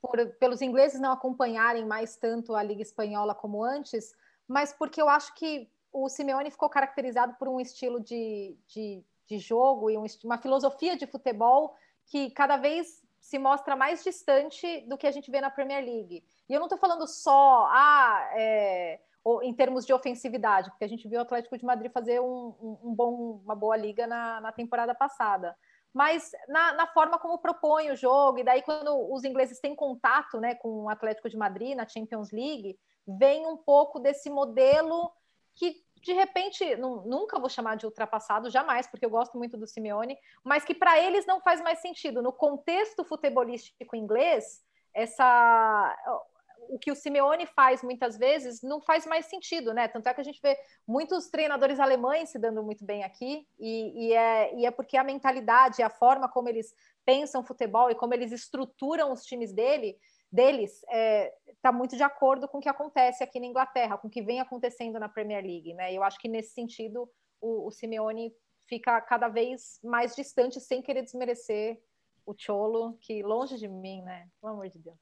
por pelos ingleses não acompanharem mais tanto a Liga Espanhola como antes, mas porque eu acho que o Simeone ficou caracterizado por um estilo de, de de jogo e um, uma filosofia de futebol que cada vez se mostra mais distante do que a gente vê na Premier League. E eu não estou falando só ah, é, em termos de ofensividade, porque a gente viu o Atlético de Madrid fazer um, um, um bom, uma boa liga na, na temporada passada. Mas na, na, forma como propõe o jogo, e daí quando os ingleses têm contato né, com o Atlético de Madrid na Champions League, vem um pouco desse modelo que de repente, nunca vou chamar de ultrapassado, jamais, porque eu gosto muito do Simeone, mas que para eles não faz mais sentido. No contexto futebolístico inglês, essa o que o Simeone faz muitas vezes não faz mais sentido, né? Tanto é que a gente vê muitos treinadores alemães se dando muito bem aqui, e, e, é, e é porque a mentalidade, a forma como eles pensam futebol e como eles estruturam os times dele deles está é, tá muito de acordo com o que acontece aqui na Inglaterra, com o que vem acontecendo na Premier League, né? Eu acho que nesse sentido o, o Simeone fica cada vez mais distante, sem querer desmerecer o Cholo, que longe de mim, né? Pelo amor de Deus.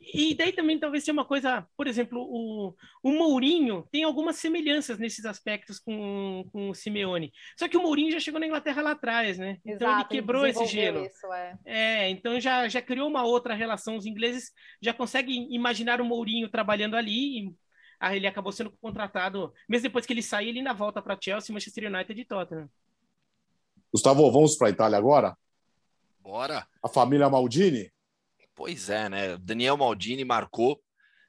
E daí também talvez seja uma coisa, por exemplo, o, o Mourinho tem algumas semelhanças nesses aspectos com, com o Simeone. Só que o Mourinho já chegou na Inglaterra lá atrás, né? Então ele quebrou esse gelo. Isso, é. é. então já, já criou uma outra relação. Os ingleses já conseguem imaginar o Mourinho trabalhando ali. E, ah, ele acabou sendo contratado, mesmo depois que ele saiu, ele na volta para Chelsea, Manchester United e Tottenham. Gustavo, vamos para a Itália agora? Bora. A família Maldini? Pois é, né? Daniel Maldini marcou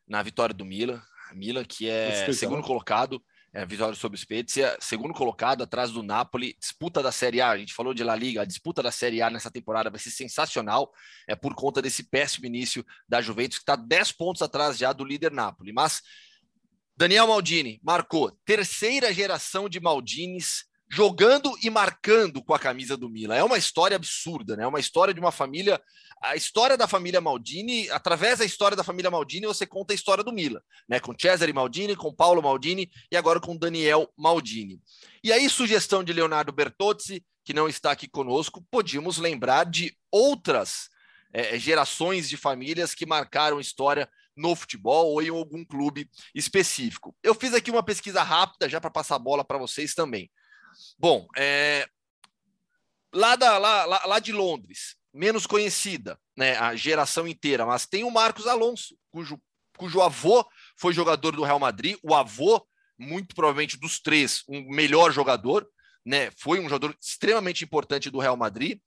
na vitória do Milan. Milan, que é segundo colocado, é, vitória sobre o Spezia, segundo colocado atrás do Napoli, disputa da Série A, a gente falou de La Liga, a disputa da Série A nessa temporada vai ser sensacional, é por conta desse péssimo início da Juventus, que está 10 pontos atrás já do líder Napoli, mas Daniel Maldini marcou terceira geração de Maldines jogando e marcando com a camisa do Milan. É uma história absurda, né? É uma história de uma família. A história da família Maldini, através da história da família Maldini, você conta a história do Milan, né? Com Cesare Maldini, com Paulo Maldini e agora com Daniel Maldini. E aí, sugestão de Leonardo Bertozzi, que não está aqui conosco, podíamos lembrar de outras é, gerações de famílias que marcaram história no futebol ou em algum clube específico. Eu fiz aqui uma pesquisa rápida já para passar a bola para vocês também. Bom, é... lá, da, lá, lá, lá de Londres, menos conhecida, né, a geração inteira, mas tem o Marcos Alonso, cujo, cujo avô foi jogador do Real Madrid, o avô, muito provavelmente dos três, um melhor jogador, né, foi um jogador extremamente importante do Real Madrid,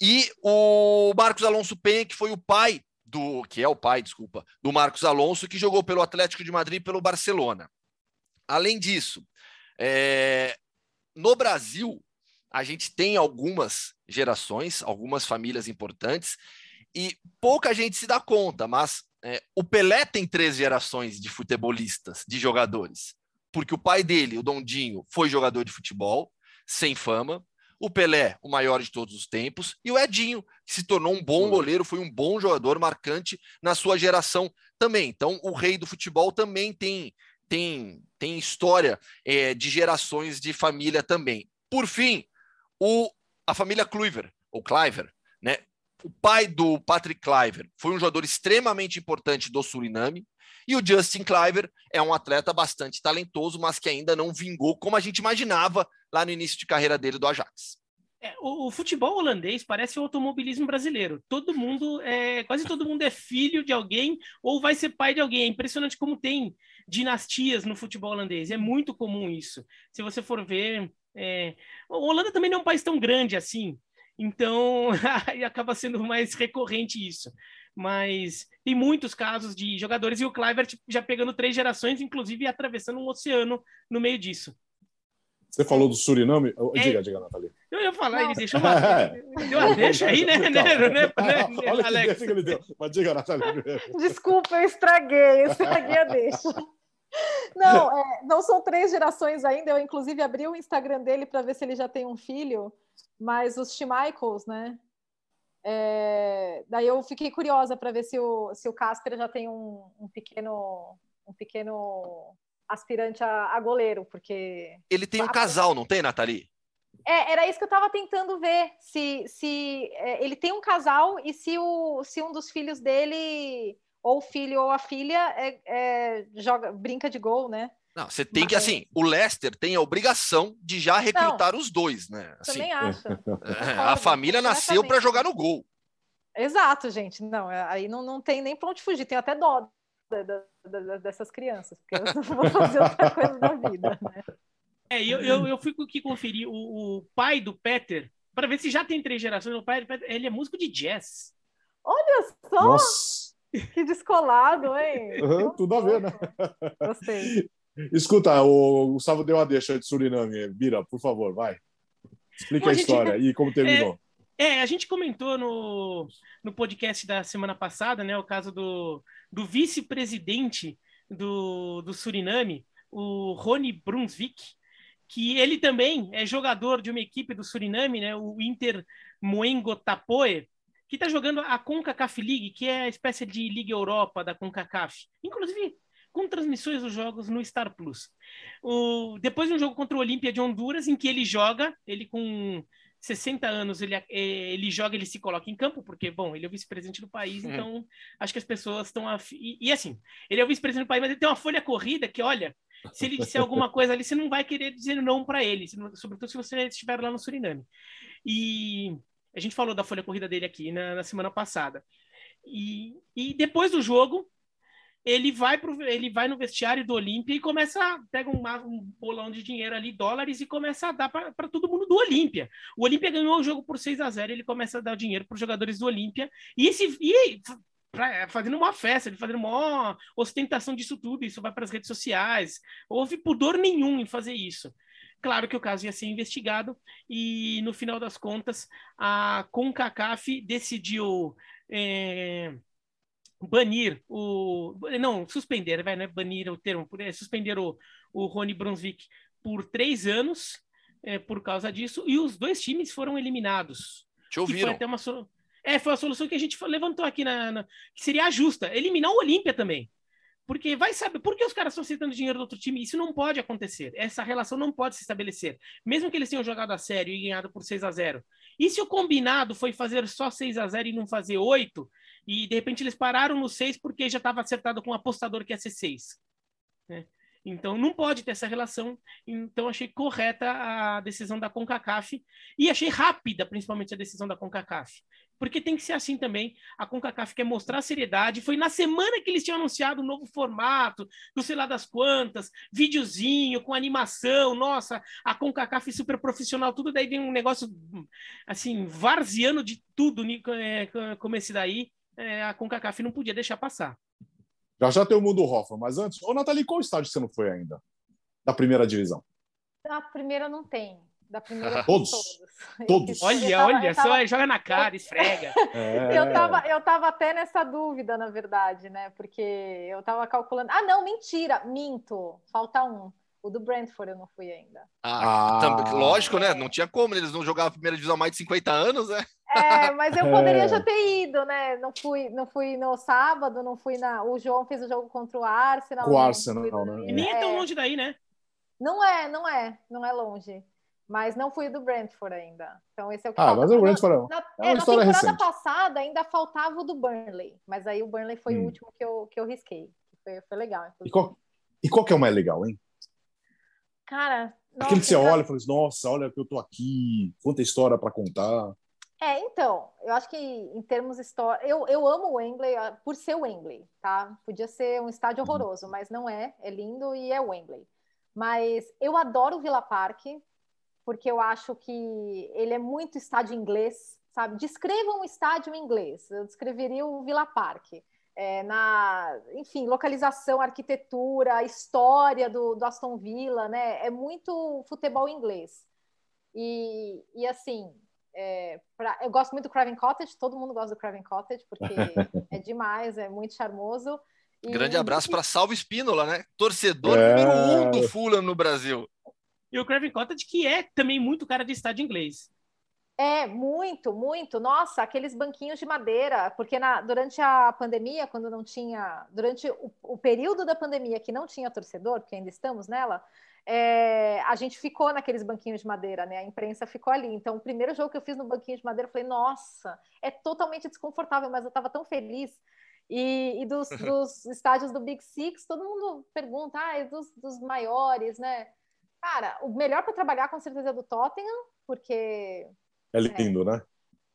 e o Marcos Alonso Penha, que foi o pai do, que é o pai, desculpa, do Marcos Alonso, que jogou pelo Atlético de Madrid e pelo Barcelona. Além disso, é, no Brasil, a gente tem algumas gerações, algumas famílias importantes, e pouca gente se dá conta, mas é, o Pelé tem três gerações de futebolistas, de jogadores, porque o pai dele, o Dondinho, foi jogador de futebol, sem fama, o Pelé, o maior de todos os tempos, e o Edinho, que se tornou um bom goleiro, foi um bom jogador marcante na sua geração também. Então, o rei do futebol também tem tem, tem história é, de gerações de família também. Por fim, o, a família Kluivert, ou Cliver, né? O pai do Patrick Cliver foi um jogador extremamente importante do Suriname, e o Justin Cliver é um atleta bastante talentoso, mas que ainda não vingou como a gente imaginava lá no início de carreira dele do Ajax. É, o, o, futebol holandês parece o automobilismo brasileiro. Todo mundo, é, quase todo mundo é filho de alguém ou vai ser pai de alguém. É impressionante como tem dinastias no futebol holandês. É muito comum isso. Se você for ver, é... a Holanda também não é um país tão grande assim. Então, [LAUGHS] acaba sendo mais recorrente isso. Mas tem muitos casos de jogadores e o Kluivert já pegando três gerações, inclusive atravessando um oceano no meio disso. Você falou do Suriname? É, diga, diga, Nathalie. Eu ia falar, ele deixou uma, [LAUGHS] [LAUGHS] deu uma deixa aí, né, né, né, né, Olha Alex. que ele deu. Mas diga, Nathalie. Desculpa, eu estraguei, eu estraguei a deixa. Não, é, não são três gerações ainda. Eu, inclusive, abri o Instagram dele para ver se ele já tem um filho, mas os Schmeichels, né? É, daí eu fiquei curiosa para ver se o, se o Casper já tem um, um pequeno um pequeno aspirante a, a goleiro, porque. Ele tem um casal, não tem, Nathalie? É, era isso que eu estava tentando ver. Se, se é, ele tem um casal e se, o, se um dos filhos dele, ou o filho ou a filha, é, é, joga, brinca de gol, né? Não, você tem Mas... que, assim, o Leicester tem a obrigação de já recrutar não, os dois, né? Assim, também acho. [LAUGHS] É, a família nasceu para jogar no gol. Exato, gente. Não, é, aí não, não tem nem para onde fugir. Tem até dó da, da, dessas crianças, porque elas não vão [LAUGHS] fazer outra coisa na vida, né? É, eu, eu, eu fui que conferir o, o pai do Peter para ver se já tem três gerações. O pai do Peter, ele é músico de jazz. Olha só! Nossa. [LAUGHS] Que descolado, hein? Uhum, tudo a ver, né? Gostei. [LAUGHS] Escuta, o Gustavo deu a deixa de Suriname. Bira, por favor, vai. Explica Bom, a, a história gente... e como terminou. É, é, a gente comentou no, no podcast da semana passada, né, o caso do, do vice-presidente do, do Suriname, o Rony Brunswick, que ele também é jogador de uma equipe do Suriname, né, o Inter Moengo Tapoe, que está jogando a CONCACAF League, que é a espécie de Liga Europa da CONCACAF. Inclusive, com transmissões dos jogos no Star Plus. O, depois de um jogo contra o Olímpia de Honduras, em que ele joga, ele com 60 anos ele, é, ele joga, ele se coloca em campo, porque, bom, ele é o vice-presidente do país, uhum. então acho que as pessoas estão. Af... E, e, assim, ele é o vice-presidente do país, mas ele tem uma folha corrida que, olha, se ele disser alguma [LAUGHS] coisa ali, você não vai querer dizer não para ele, sobretudo se você estiver lá no Suriname. E a gente falou da folha corrida dele aqui na, na semana passada. E, e depois do jogo, ele vai pro, ele vai no vestiário do Olímpia e começa pega um, um bolão de dinheiro ali dólares e começa a dar para todo mundo do Olímpia. O Olímpia ganhou o jogo por 6 a 0, ele começa a dar dinheiro para os jogadores do Olímpia e esse e pra, fazendo uma festa, ele fazendo uma ostentação disso tudo, isso vai para as redes sociais. Houve pudor nenhum em fazer isso. Claro que o caso ia ser investigado e no final das contas a CONCACAF decidiu é, banir o. Não, suspender, vai, não é banir o termo, é suspender o, o Rony Brunswick por três anos é, por causa disso, e os dois times foram eliminados. Te ouviram. Foi até uma so... É, foi a solução que a gente levantou aqui na, na... que seria a justa, eliminar o Olímpia também. Porque vai saber, por que os caras estão aceitando dinheiro do outro time? Isso não pode acontecer. Essa relação não pode se estabelecer. Mesmo que eles tenham jogado a sério e ganhado por 6 a 0 E se o combinado foi fazer só 6 a 0 e não fazer 8, E de repente eles pararam no 6 porque já estava acertado com o apostador que ia ser 6. Né? Então não pode ter essa relação. Então achei correta a decisão da CONCACAF e achei rápida, principalmente a decisão da CONCACAF. Porque tem que ser assim também. A CONCACAF quer mostrar seriedade. Foi na semana que eles tinham anunciado o um novo formato, do sei lá das quantas, videozinho com animação. Nossa, a CONCACAF super profissional, tudo daí vem um negócio assim, varziano de tudo é, como esse daí. É, a CONCACAF não podia deixar passar. Já já tem o mundo Hoffman, mas antes, ô Nathalie, qual estádio você não foi ainda? Da primeira divisão? Da primeira não tem. Da primeira [LAUGHS] todos. Todos. todos. Olha, tava, olha, tava... só joga na cara, esfrega. É. Eu, tava, eu tava até nessa dúvida, na verdade, né? Porque eu tava calculando. Ah, não, mentira, minto. Falta um. O do Brentford eu não fui ainda. Ah, ah. lógico, né? Não tinha como, eles não jogavam a primeira divisão há mais de 50 anos, né? É, mas eu poderia é. já ter ido, né? Não fui, não fui no sábado, não fui na. O João fez o jogo contra o Arsenal. O Arsenal, né? E nem é tão longe daí, né? Não é, não é, não é longe. Mas não fui do Brentford ainda. Então esse é o que Ah, falta. mas o Brentford na, é uma é, história na temporada recente. passada ainda faltava o do Burnley, mas aí o Burnley foi hum. o último que eu, que eu risquei. Foi, foi legal. E qual, e qual que é o mais legal, hein? Cara, Aquele que você olha e fala assim, nossa, olha que eu tô aqui, quanta história para contar. É, então, eu acho que em termos históricos, eu, eu amo o Wembley ah, por ser o Wembley, tá? Podia ser um estádio uhum. horroroso, mas não é, é lindo e é o Wembley. Mas eu adoro o Villa Park, porque eu acho que ele é muito estádio inglês, sabe? Descreva um estádio inglês, eu descreveria o Villa Park. É, na, enfim, localização, arquitetura, história do, do Aston Villa, né? É muito futebol inglês. E, e assim, é, pra, eu gosto muito do Craven Cottage, todo mundo gosta do Craven Cottage, porque [LAUGHS] é demais, é muito charmoso. E... Grande abraço para Salvo Espínola, né? Torcedor é... número um do Fulham no Brasil. E o Craven Cottage, que é também muito cara de estádio inglês. É, muito, muito. Nossa, aqueles banquinhos de madeira, porque na, durante a pandemia, quando não tinha. Durante o, o período da pandemia que não tinha torcedor, porque ainda estamos nela, é, a gente ficou naqueles banquinhos de madeira, né? A imprensa ficou ali. Então, o primeiro jogo que eu fiz no banquinho de madeira, eu falei, nossa, é totalmente desconfortável, mas eu estava tão feliz. E, e dos, dos, estádios do Big Six, todo mundo pergunta, ah, é dos, dos maiores, né? Cara, o melhor para trabalhar com certeza é do Tottenham, porque. É lindo, é, né?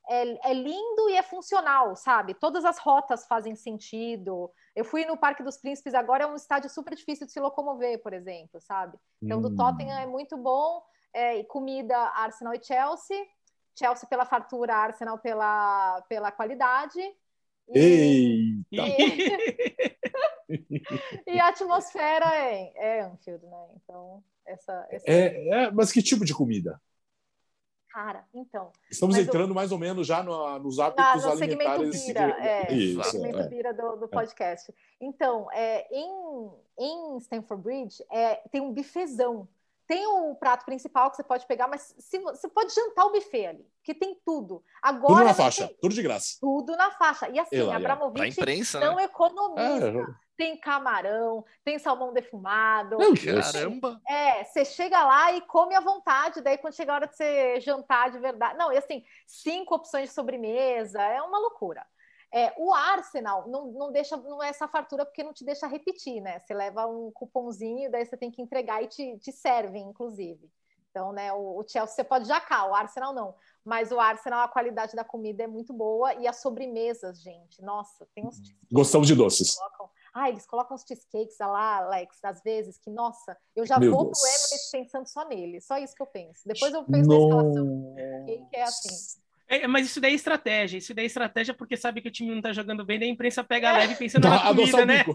é, é, lindo e é funcional, sabe? Todas as rotas fazem sentido. Eu fui no Parque dos Príncipes agora, é um estádio super difícil de se locomover, por exemplo, sabe? Então, hum. do Tottenham é muito bom. É, e comida, Arsenal e Chelsea. Chelsea pela fartura, Arsenal pela, pela qualidade. E, e, [LAUGHS] e a atmosfera é, é Anfield, né? Então, essa, essa... É, é, mas que tipo de comida? Cara, então. Estamos entrando eu... mais ou menos já no, nos hábitos no alimentares. Segmento bira, é, Isso, segmento é. bira do, do podcast. Então, é, em, em Stanford Bridge, é, tem um bifezão. Tem o prato principal que você pode pegar, mas se, você pode jantar o buffet ali, que tem tudo. Agora, tudo na faixa, tem... tudo de graça. Tudo na faixa. E assim, Ela, Abramovich imprensa, não né? economiza. É, tem camarão, tem salmão defumado. Meu Caramba! É, você chega lá e come à vontade, daí quando chega a hora de você jantar de verdade. Não, e assim, cinco opções de sobremesa, é uma loucura. É, o Arsenal não, não deixa, não é essa fartura porque não te deixa repetir, né? Você leva um cupomzinho, daí você tem que entregar e te, te servem, inclusive. Então, né, o, o Chelsea você pode jacar, o Arsenal não. Mas o Arsenal, a qualidade da comida é muito boa e as sobremesas, gente. Nossa, tem uns. Gostamos de doces. Colocam, ah, eles colocam os cheesecakes lá, Alex, às vezes, que, nossa, eu já Meu vou Deus. pro Emirates pensando só nele. Só isso que eu penso. Depois eu penso no... na escalação. Cake é assim. É, mas isso daí é estratégia. Isso daí é estratégia porque sabe que o time não tá jogando bem, daí a imprensa pega é. leve pensando na [LAUGHS] comida, né? [LAUGHS]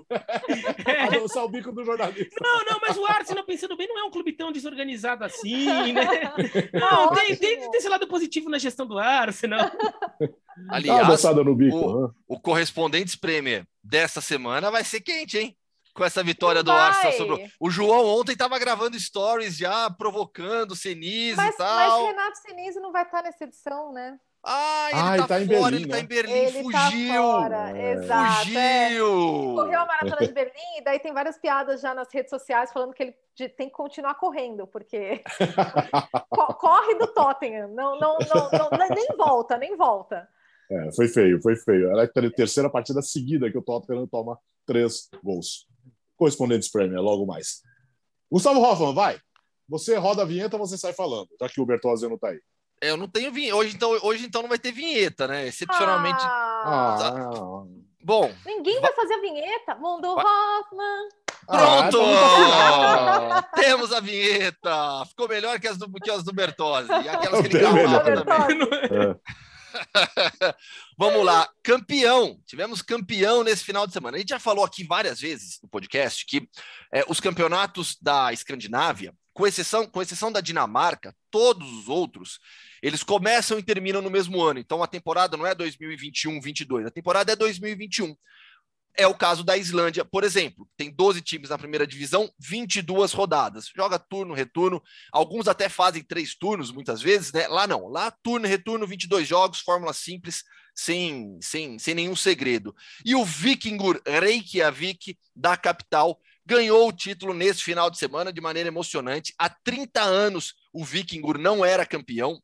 É. Adoçar o bico do jornalista. Não, não, mas o Arsenal pensando bem não é um clube tão desorganizado assim, [LAUGHS] né? Não, tem, tem, tem esse lado positivo na gestão do Arsenal. Aliás, no bico, o, né? o Correspondentes Premier dessa semana vai ser quente, hein? Com essa vitória do Arsenal sobre o João ontem estava gravando stories já provocando Senise mas, e tal. Mas Renato Senise não vai estar nessa edição, né? Ah, ele ah, tá, tá fora, Berlim, ele tá né? em Berlim, ele fugiu. Tá fora, é. exato. Fugiu. É. Correu a maratona de [LAUGHS] Berlim e daí tem várias piadas já nas redes sociais falando que ele tem que continuar correndo, porque [LAUGHS] corre do Tottenham, não, não, não, não, nem volta, nem volta. É, foi feio, foi feio. Era a terceira partida seguida que o Tottenham toma três gols. Correspondentes Premier, logo mais. Gustavo Hoffman, vai. Você roda a vinheta, você sai falando, já que o Bertozzi não tá aí. Eu não tenho vinheta. Hoje então, hoje, então não vai ter vinheta, né? Excepcionalmente. Ah, Ah, Bom, ninguém vai fazer a vinheta. Mundo Vai. Hoffman. Ah, Pronto! tá muito [LAUGHS] temos a vinheta! Ficou melhor que as do, que as do Bertozzi. E aquelas que ele também. É. [LAUGHS] Vamos lá, campeão. Tivemos campeão nesse final de semana. A gente já falou aqui várias vezes no podcast que é, os campeonatos da Escandinávia, com exceção, com exceção da Dinamarca, todos os outros, eles começam e terminam no mesmo ano. Então a temporada não é 2021-22, a temporada é 2021. É o caso da Islândia, por exemplo. Tem 12 times na primeira divisão, 22 rodadas. Joga turno, retorno. Alguns até fazem três turnos, muitas vezes, né? Lá não. Lá, turno, retorno, 22 jogos, fórmula simples, sem, sem, sem nenhum segredo. E o Vikingur Reykjavik, da capital, ganhou o título nesse final de semana de maneira emocionante. Há 30 anos o Vikingur não era campeão.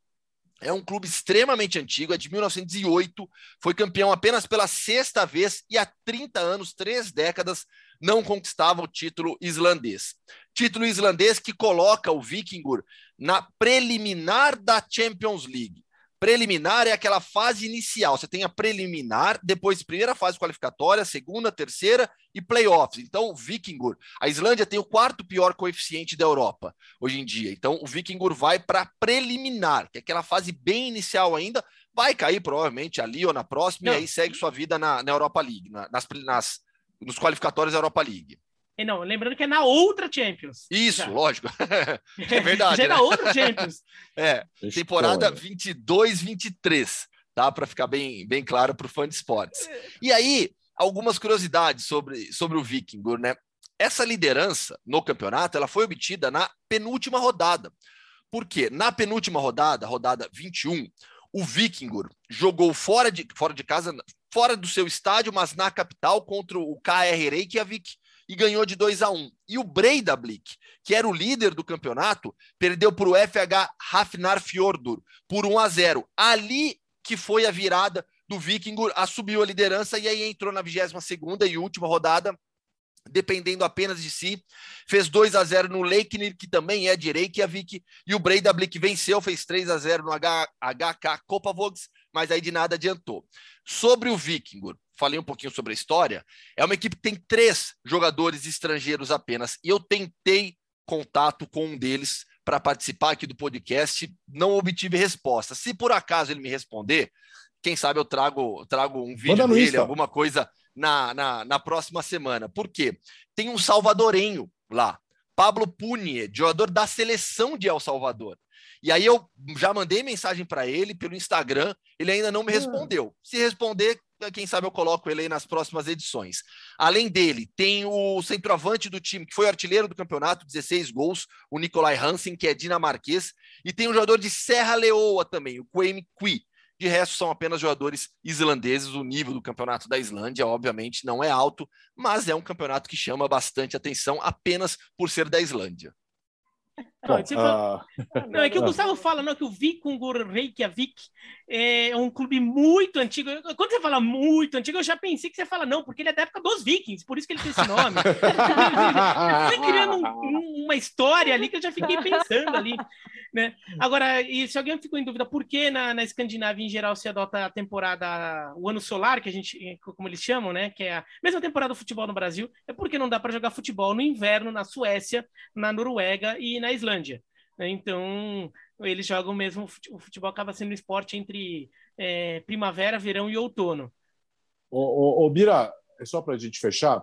É um clube extremamente antigo, é de 1908, foi campeão apenas pela sexta vez e há 30 anos, três décadas, não conquistava o título islandês. Título islandês que coloca o Vikingur na preliminar da Champions League. Preliminar é aquela fase inicial. Você tem a preliminar, depois primeira fase qualificatória, segunda, terceira e playoffs. Então, o Vikingur, a Islândia tem o quarto pior coeficiente da Europa hoje em dia. Então, o Vikingur vai para preliminar, que é aquela fase bem inicial ainda. Vai cair provavelmente ali ou na próxima Não. e aí segue sua vida na, na Europa League, na- nas, nas, nos qualificatórios da Europa League. E não, lembrando que é na outra Champions. Isso, Já. lógico. [LAUGHS] É verdade, Já é né? na outra Champions. [LAUGHS] É, temporada eu- 22, 23, tá? Para ficar bem, bem claro para o fã de esportes. E aí, algumas curiosidades sobre, sobre o Vikingur, né? Essa liderança no campeonato, ela foi obtida na penúltima rodada. Por quê? Na penúltima rodada, rodada 21, o Vikingur jogou fora de, fora de casa, fora do seu estádio, mas na capital, contra o KR Reykjavik e ganhou de 2 a 1. E o Breidablik, que era o líder do campeonato, perdeu para o FH Hafnarfjordur por 1 a 0. Ali que foi a virada do Vikingur, assumiu a liderança e aí entrou na 22ª e última rodada, dependendo apenas de si. Fez 2 a 0 no Leiknir, que também é de Reykjavik, e o Breidablik venceu, fez 3 a 0 no HK Kopavogs, mas aí de nada adiantou. Sobre o Vikingur, falei um pouquinho sobre a história, é uma equipe que tem três jogadores estrangeiros apenas, e eu tentei contato com um deles para participar aqui do podcast, não obtive resposta. Se por acaso ele me responder, quem sabe eu trago, trago um vídeo Manda dele, Insta. alguma coisa na, na, na próxima semana. Por quê? Tem um salvadorenho lá, Pablo Punier, jogador da seleção de El Salvador. E aí eu já mandei mensagem para ele pelo Instagram, ele ainda não me Ah. respondeu. Se responder, quem sabe eu coloco ele aí nas próximas edições. Além dele, tem o centroavante do time, que foi artilheiro do campeonato, 16 gols, o Nicolai Hansen, que é dinamarquês, e tem um jogador de Serra Leoa também, o Kwame Kui. De resto, são apenas jogadores islandeses. O nível do campeonato da Islândia, obviamente, não é alto, mas é um campeonato que chama bastante atenção apenas por ser da Islândia. Não, Bom, falou- ah, Não, é que o Ah. Gustavo fala não, que o Vikingur Reykjavik é um clube muito antigo. Quando você fala muito antigo, eu já pensei que você fala não, porque ele é da época dos Vikings, por isso que ele tem esse nome. [LAUGHS] Foi criando um- um- uma história ali que eu já fiquei pensando ali. Né? Agora, e se alguém ficou em dúvida por que na, na Escandinávia em geral se adota a temporada, o ano solar, que a gente, como eles chamam, né? Que é a mesma temporada do futebol no Brasil, é porque não dá para jogar futebol no inverno na Suécia, na Noruega e na Islândia. né? Então, eles jogam mesmo, o futebol acaba sendo um esporte entre é, primavera, verão e outono. Ô, ô, ô, Bira, é só para a gente fechar.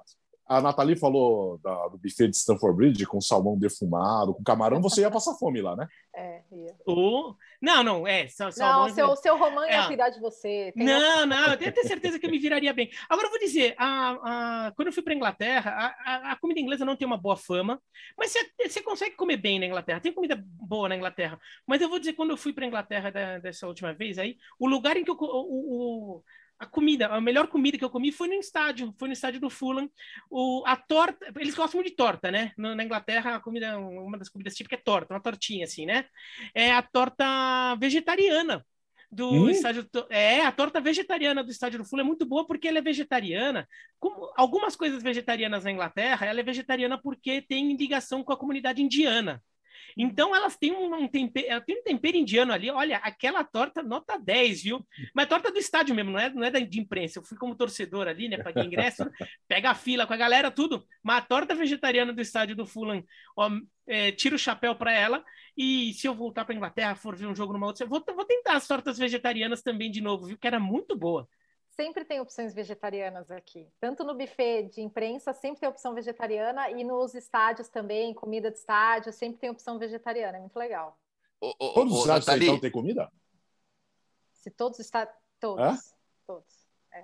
A Nathalie falou da- do buffet de Stanford Bridge com salmão defumado, com camarão. Você ia passar fome lá, né? [LAUGHS] É, ia. Ou... Não, não, é. Só, Não, salmão- seu, seu Romã ia É. cuidar de você. Tem Não, não, eu tenho até [LAUGHS] certeza que eu me viraria bem. Agora eu vou dizer, a, a- quando eu fui para Inglaterra, a, comida inglesa não tem uma boa fama, mas você, consegue comer bem na Inglaterra. Tem comida boa na Inglaterra. Mas eu vou dizer, quando eu fui para Inglaterra da- dessa última vez, aí o lugar em que eu o, o- a comida, a melhor comida que eu comi foi no estádio, foi no estádio do Fulham. O, a torta, eles gostam muito de torta, né? Na, na Inglaterra, a comida, uma das comidas típicas é torta, uma tortinha assim, né? É a torta vegetariana. do hum? estádio. É, a torta vegetariana do estádio do Fulham é muito boa porque ela é vegetariana. Como algumas coisas vegetarianas na Inglaterra, ela é vegetariana porque tem ligação com a comunidade indiana. Então elas têm um, um tempero, ela tem um tempero indiano ali. Olha, aquela torta nota 10, viu? Mas torta do estádio mesmo, não é, não é de imprensa. Eu fui como torcedor ali, né? Paguei ingresso, [LAUGHS] pega a fila com a galera, tudo. Mas a torta vegetariana do estádio do Fulham, ó, é, tira o chapéu para ela. E se eu voltar para Inglaterra, for ver um jogo numa outra, vou, vou tentar as tortas vegetarianas também de novo, viu? Que era muito boa sempre tem opções vegetarianas aqui. Tanto no buffet de imprensa, sempre tem opção vegetariana, e nos estádios também, comida de estádio, sempre tem opção vegetariana. É muito legal. todos os estádios Nathalie... então tem comida? Se todos estão. Todos. É? Todos. É.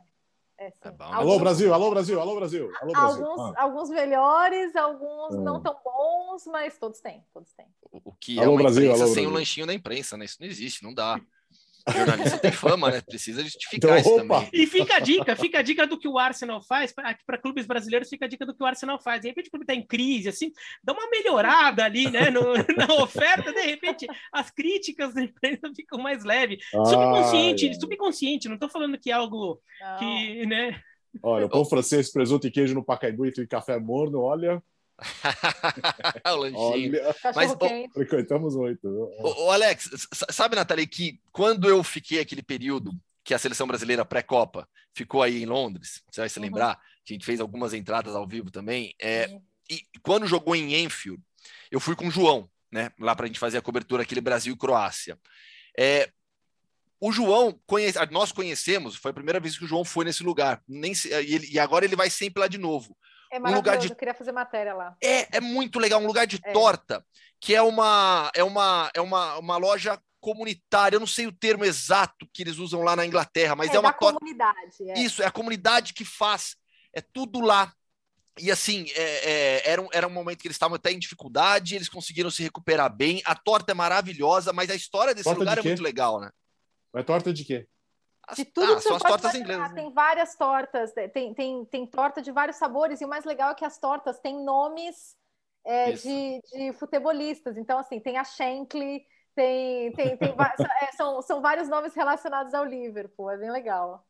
É. É alguns... Alô, Brasil, alô, Brasil, alô, Brasil. Alô, Brasil. Alguns, ah. alguns melhores, alguns hum. não tão bons, mas todos têm, todos têm. O, que alô, é uma Brasil, imprensa alô, sem o lanchinho da imprensa, né? Isso não existe, não dá. O jornalista tem fama, né? Precisa justificar então, isso opa. também. E fica a dica, fica a dica do que o Arsenal faz, aqui para clubes brasileiros fica a dica do que o Arsenal faz. De repente o clube está em crise, assim, dá uma melhorada ali, né, no, [LAUGHS] na oferta, de repente as críticas da imprensa ficam mais leves. Subconsciente, subconsciente, não estou falando que é algo não. que, né... Olha, o pão francês, presunto e queijo no Pacaembu e café morno, olha... [LAUGHS] o lanchinho. Olha, Mas, o, frequentamos muito. O, o, Alex, sabe, Nathalie, que quando eu fiquei aquele período que a seleção brasileira pré-copa ficou aí em Londres, você vai se uhum. lembrar, que a gente fez algumas entradas ao vivo também, é, uhum. e quando jogou em Enfield, eu fui com o João, né, lá para a gente fazer a cobertura aquele Brasil e Croácia. É, o João, conhece, nós conhecemos, foi a primeira vez que o João foi nesse lugar, nem e, ele, e agora ele vai sempre lá de novo. É maravilhoso, um lugar de... eu queria fazer matéria lá. É, é muito legal, um lugar de é. torta, que é uma é uma é uma, uma loja comunitária, eu não sei o termo exato que eles usam lá na Inglaterra, mas é, é uma torta. comunidade. É. Isso, é a comunidade que faz, é tudo lá. E assim, é, é, era, um, era um momento que eles estavam até em dificuldade, eles conseguiram se recuperar bem. A torta é maravilhosa, mas a história desse torta lugar de é muito legal, né? É torta de quê? De tudo ah, que são as tortas inglesas. Né? Tem várias tortas, tem, tem, tem torta de vários sabores, e o mais legal é que as tortas têm nomes é, de, de futebolistas. Então, assim, tem a Shankly, tem, tem, tem [LAUGHS] é, são, são vários nomes relacionados ao Liverpool, é bem legal.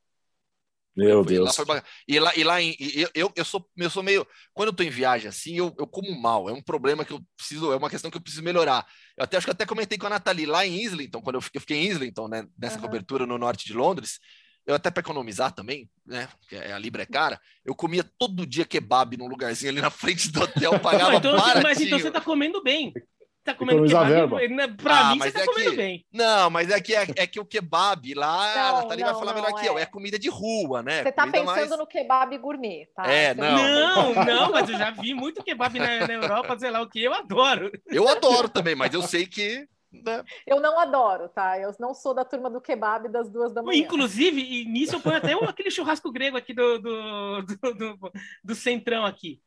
Meu Deus. Lá e lá, e lá em, eu, eu, eu, sou, eu sou meio. Quando eu tô em viagem assim, eu, eu como mal. É um problema que eu preciso, é uma questão que eu preciso melhorar. Eu até acho que até comentei com a Nathalie lá em Islington, quando eu fiquei, eu fiquei em Islington, né? Nessa uhum. cobertura no norte de Londres. Eu até para economizar também, né? Porque a Libra é cara, eu comia todo dia kebab num lugarzinho ali na frente do hotel, [LAUGHS] pagava então, baratinho. Mas então você tá comendo bem tá comendo kebab. Verba. Né, pra ah, mim, você tá é comendo que... bem. Não, mas é que, é, é que o kebab lá, não, a Nathalie vai falar não, melhor é. que eu, é comida de rua, né? Você tá comida pensando mais... no kebab gourmet, tá? É, não. Não, não, mas eu já vi muito kebab na, na [LAUGHS] Europa, sei lá o que, eu adoro. Eu adoro também, mas eu sei que né? Eu não adoro, tá? Eu não sou da turma do kebab das duas da manhã. Inclusive, e nisso eu ponho até aquele churrasco grego aqui do, do, do, do, do centrão aqui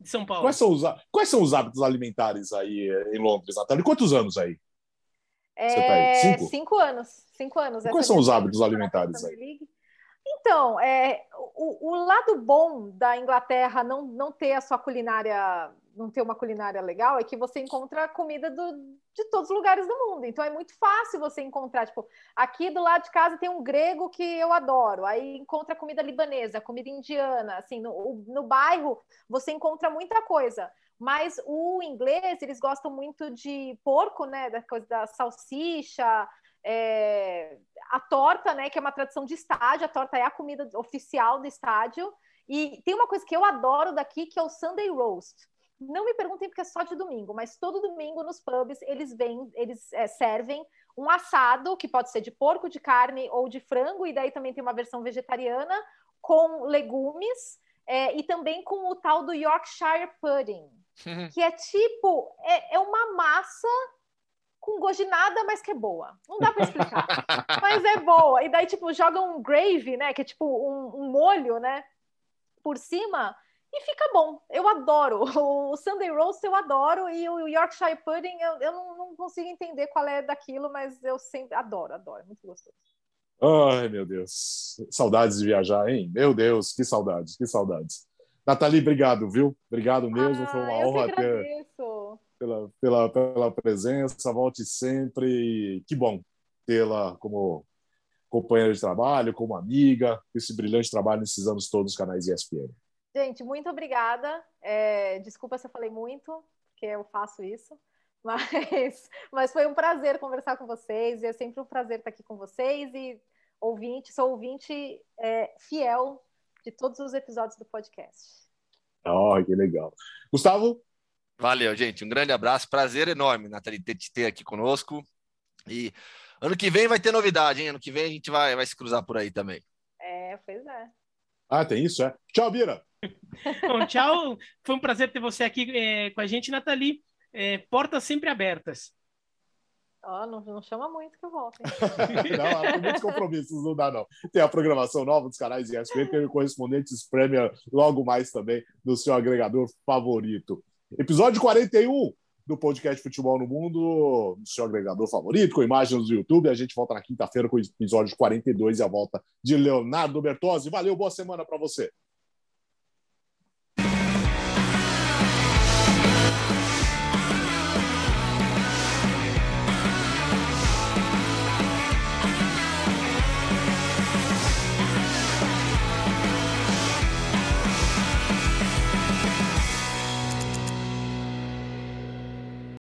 de São Paulo. Quais são os, quais são os hábitos alimentares aí em Londres, Natália? Quantos anos aí? É, Você tá aí? Cinco? Cinco anos. Cinco anos. Quais são os hábitos alimentares aí? Então, é, o, o, lado bom da Inglaterra não, não ter a sua culinária não ter uma culinária legal é que você encontra comida do, de todos os lugares do mundo. Então é muito fácil você encontrar. Tipo, aqui do lado de casa tem um grego que eu adoro. Aí encontra comida libanesa, comida indiana. Assim, no, no bairro você encontra muita coisa. Mas o inglês, eles gostam muito de porco, né? Da coisa da salsicha, é, a torta, né? Que é uma tradição de estádio. A torta é a comida oficial do estádio. E tem uma coisa que eu adoro daqui, que é o Sunday Roast. Não me perguntem porque é só de domingo, mas todo domingo nos pubs eles vêm, eles é, servem um assado que pode ser de porco, de carne ou de frango, e daí também tem uma versão vegetariana com legumes é, e também com o tal do Yorkshire Pudding, [LAUGHS] que é tipo é, é uma massa com gosto de nada, mas que é boa. Não dá para explicar, [LAUGHS] mas é boa. E daí tipo joga um gravy, né, que é tipo um, um molho, né, por cima e fica bom. Eu adoro. [LAUGHS] O Sunday Roast eu adoro e o Yorkshire Pudding eu, eu não, não, consigo entender qual é daquilo, mas eu sempre adoro, adoro. É muito gostoso. Ai, meu Deus. Saudades de viajar, hein? Meu Deus, que saudades, que saudades. Nathalie, obrigado, viu? Obrigado mesmo. Ah, Foi uma eu honra ter pela, pela, pela presença. Volte sempre. Que bom tê-la como companheira de trabalho, como amiga, esse brilhante trabalho nesses anos todos dos canais ESPN. Gente, muito obrigada. É, desculpa se eu falei muito, porque eu faço isso. [LAUGHS] Mas, mas foi um prazer conversar com vocês. E é sempre um prazer estar aqui com vocês. E ouvinte, sou ouvinte é, fiel de todos os episódios do podcast. Oh, que legal. Gustavo? Valeu, gente. Um grande abraço. Prazer enorme, Nathalie, ter te ter aqui conosco. E ano que vem vai ter novidade, hein? Ano que vem a gente vai, vai se cruzar por aí também. É, pois é. Ah, tem isso, é. Tchau, Bira. [LAUGHS] Bom, tchau. Foi um prazer ter você aqui é, com a gente, Nathalie. É, portas sempre abertas. Oh, não, não, chama muito que eu volto. [LAUGHS] não, tem muitos compromissos, não dá, não. Tem a programação nova dos canais ESPN, tem o Correspondentes Premier logo mais também no seu agregador favorito. Episódio 41 do podcast Futebol no Mundo, no seu agregador favorito, com imagens do YouTube. A gente volta na quinta-feira com o episódio 42 e a volta de Leonardo Bertozzi. Valeu, boa semana para você.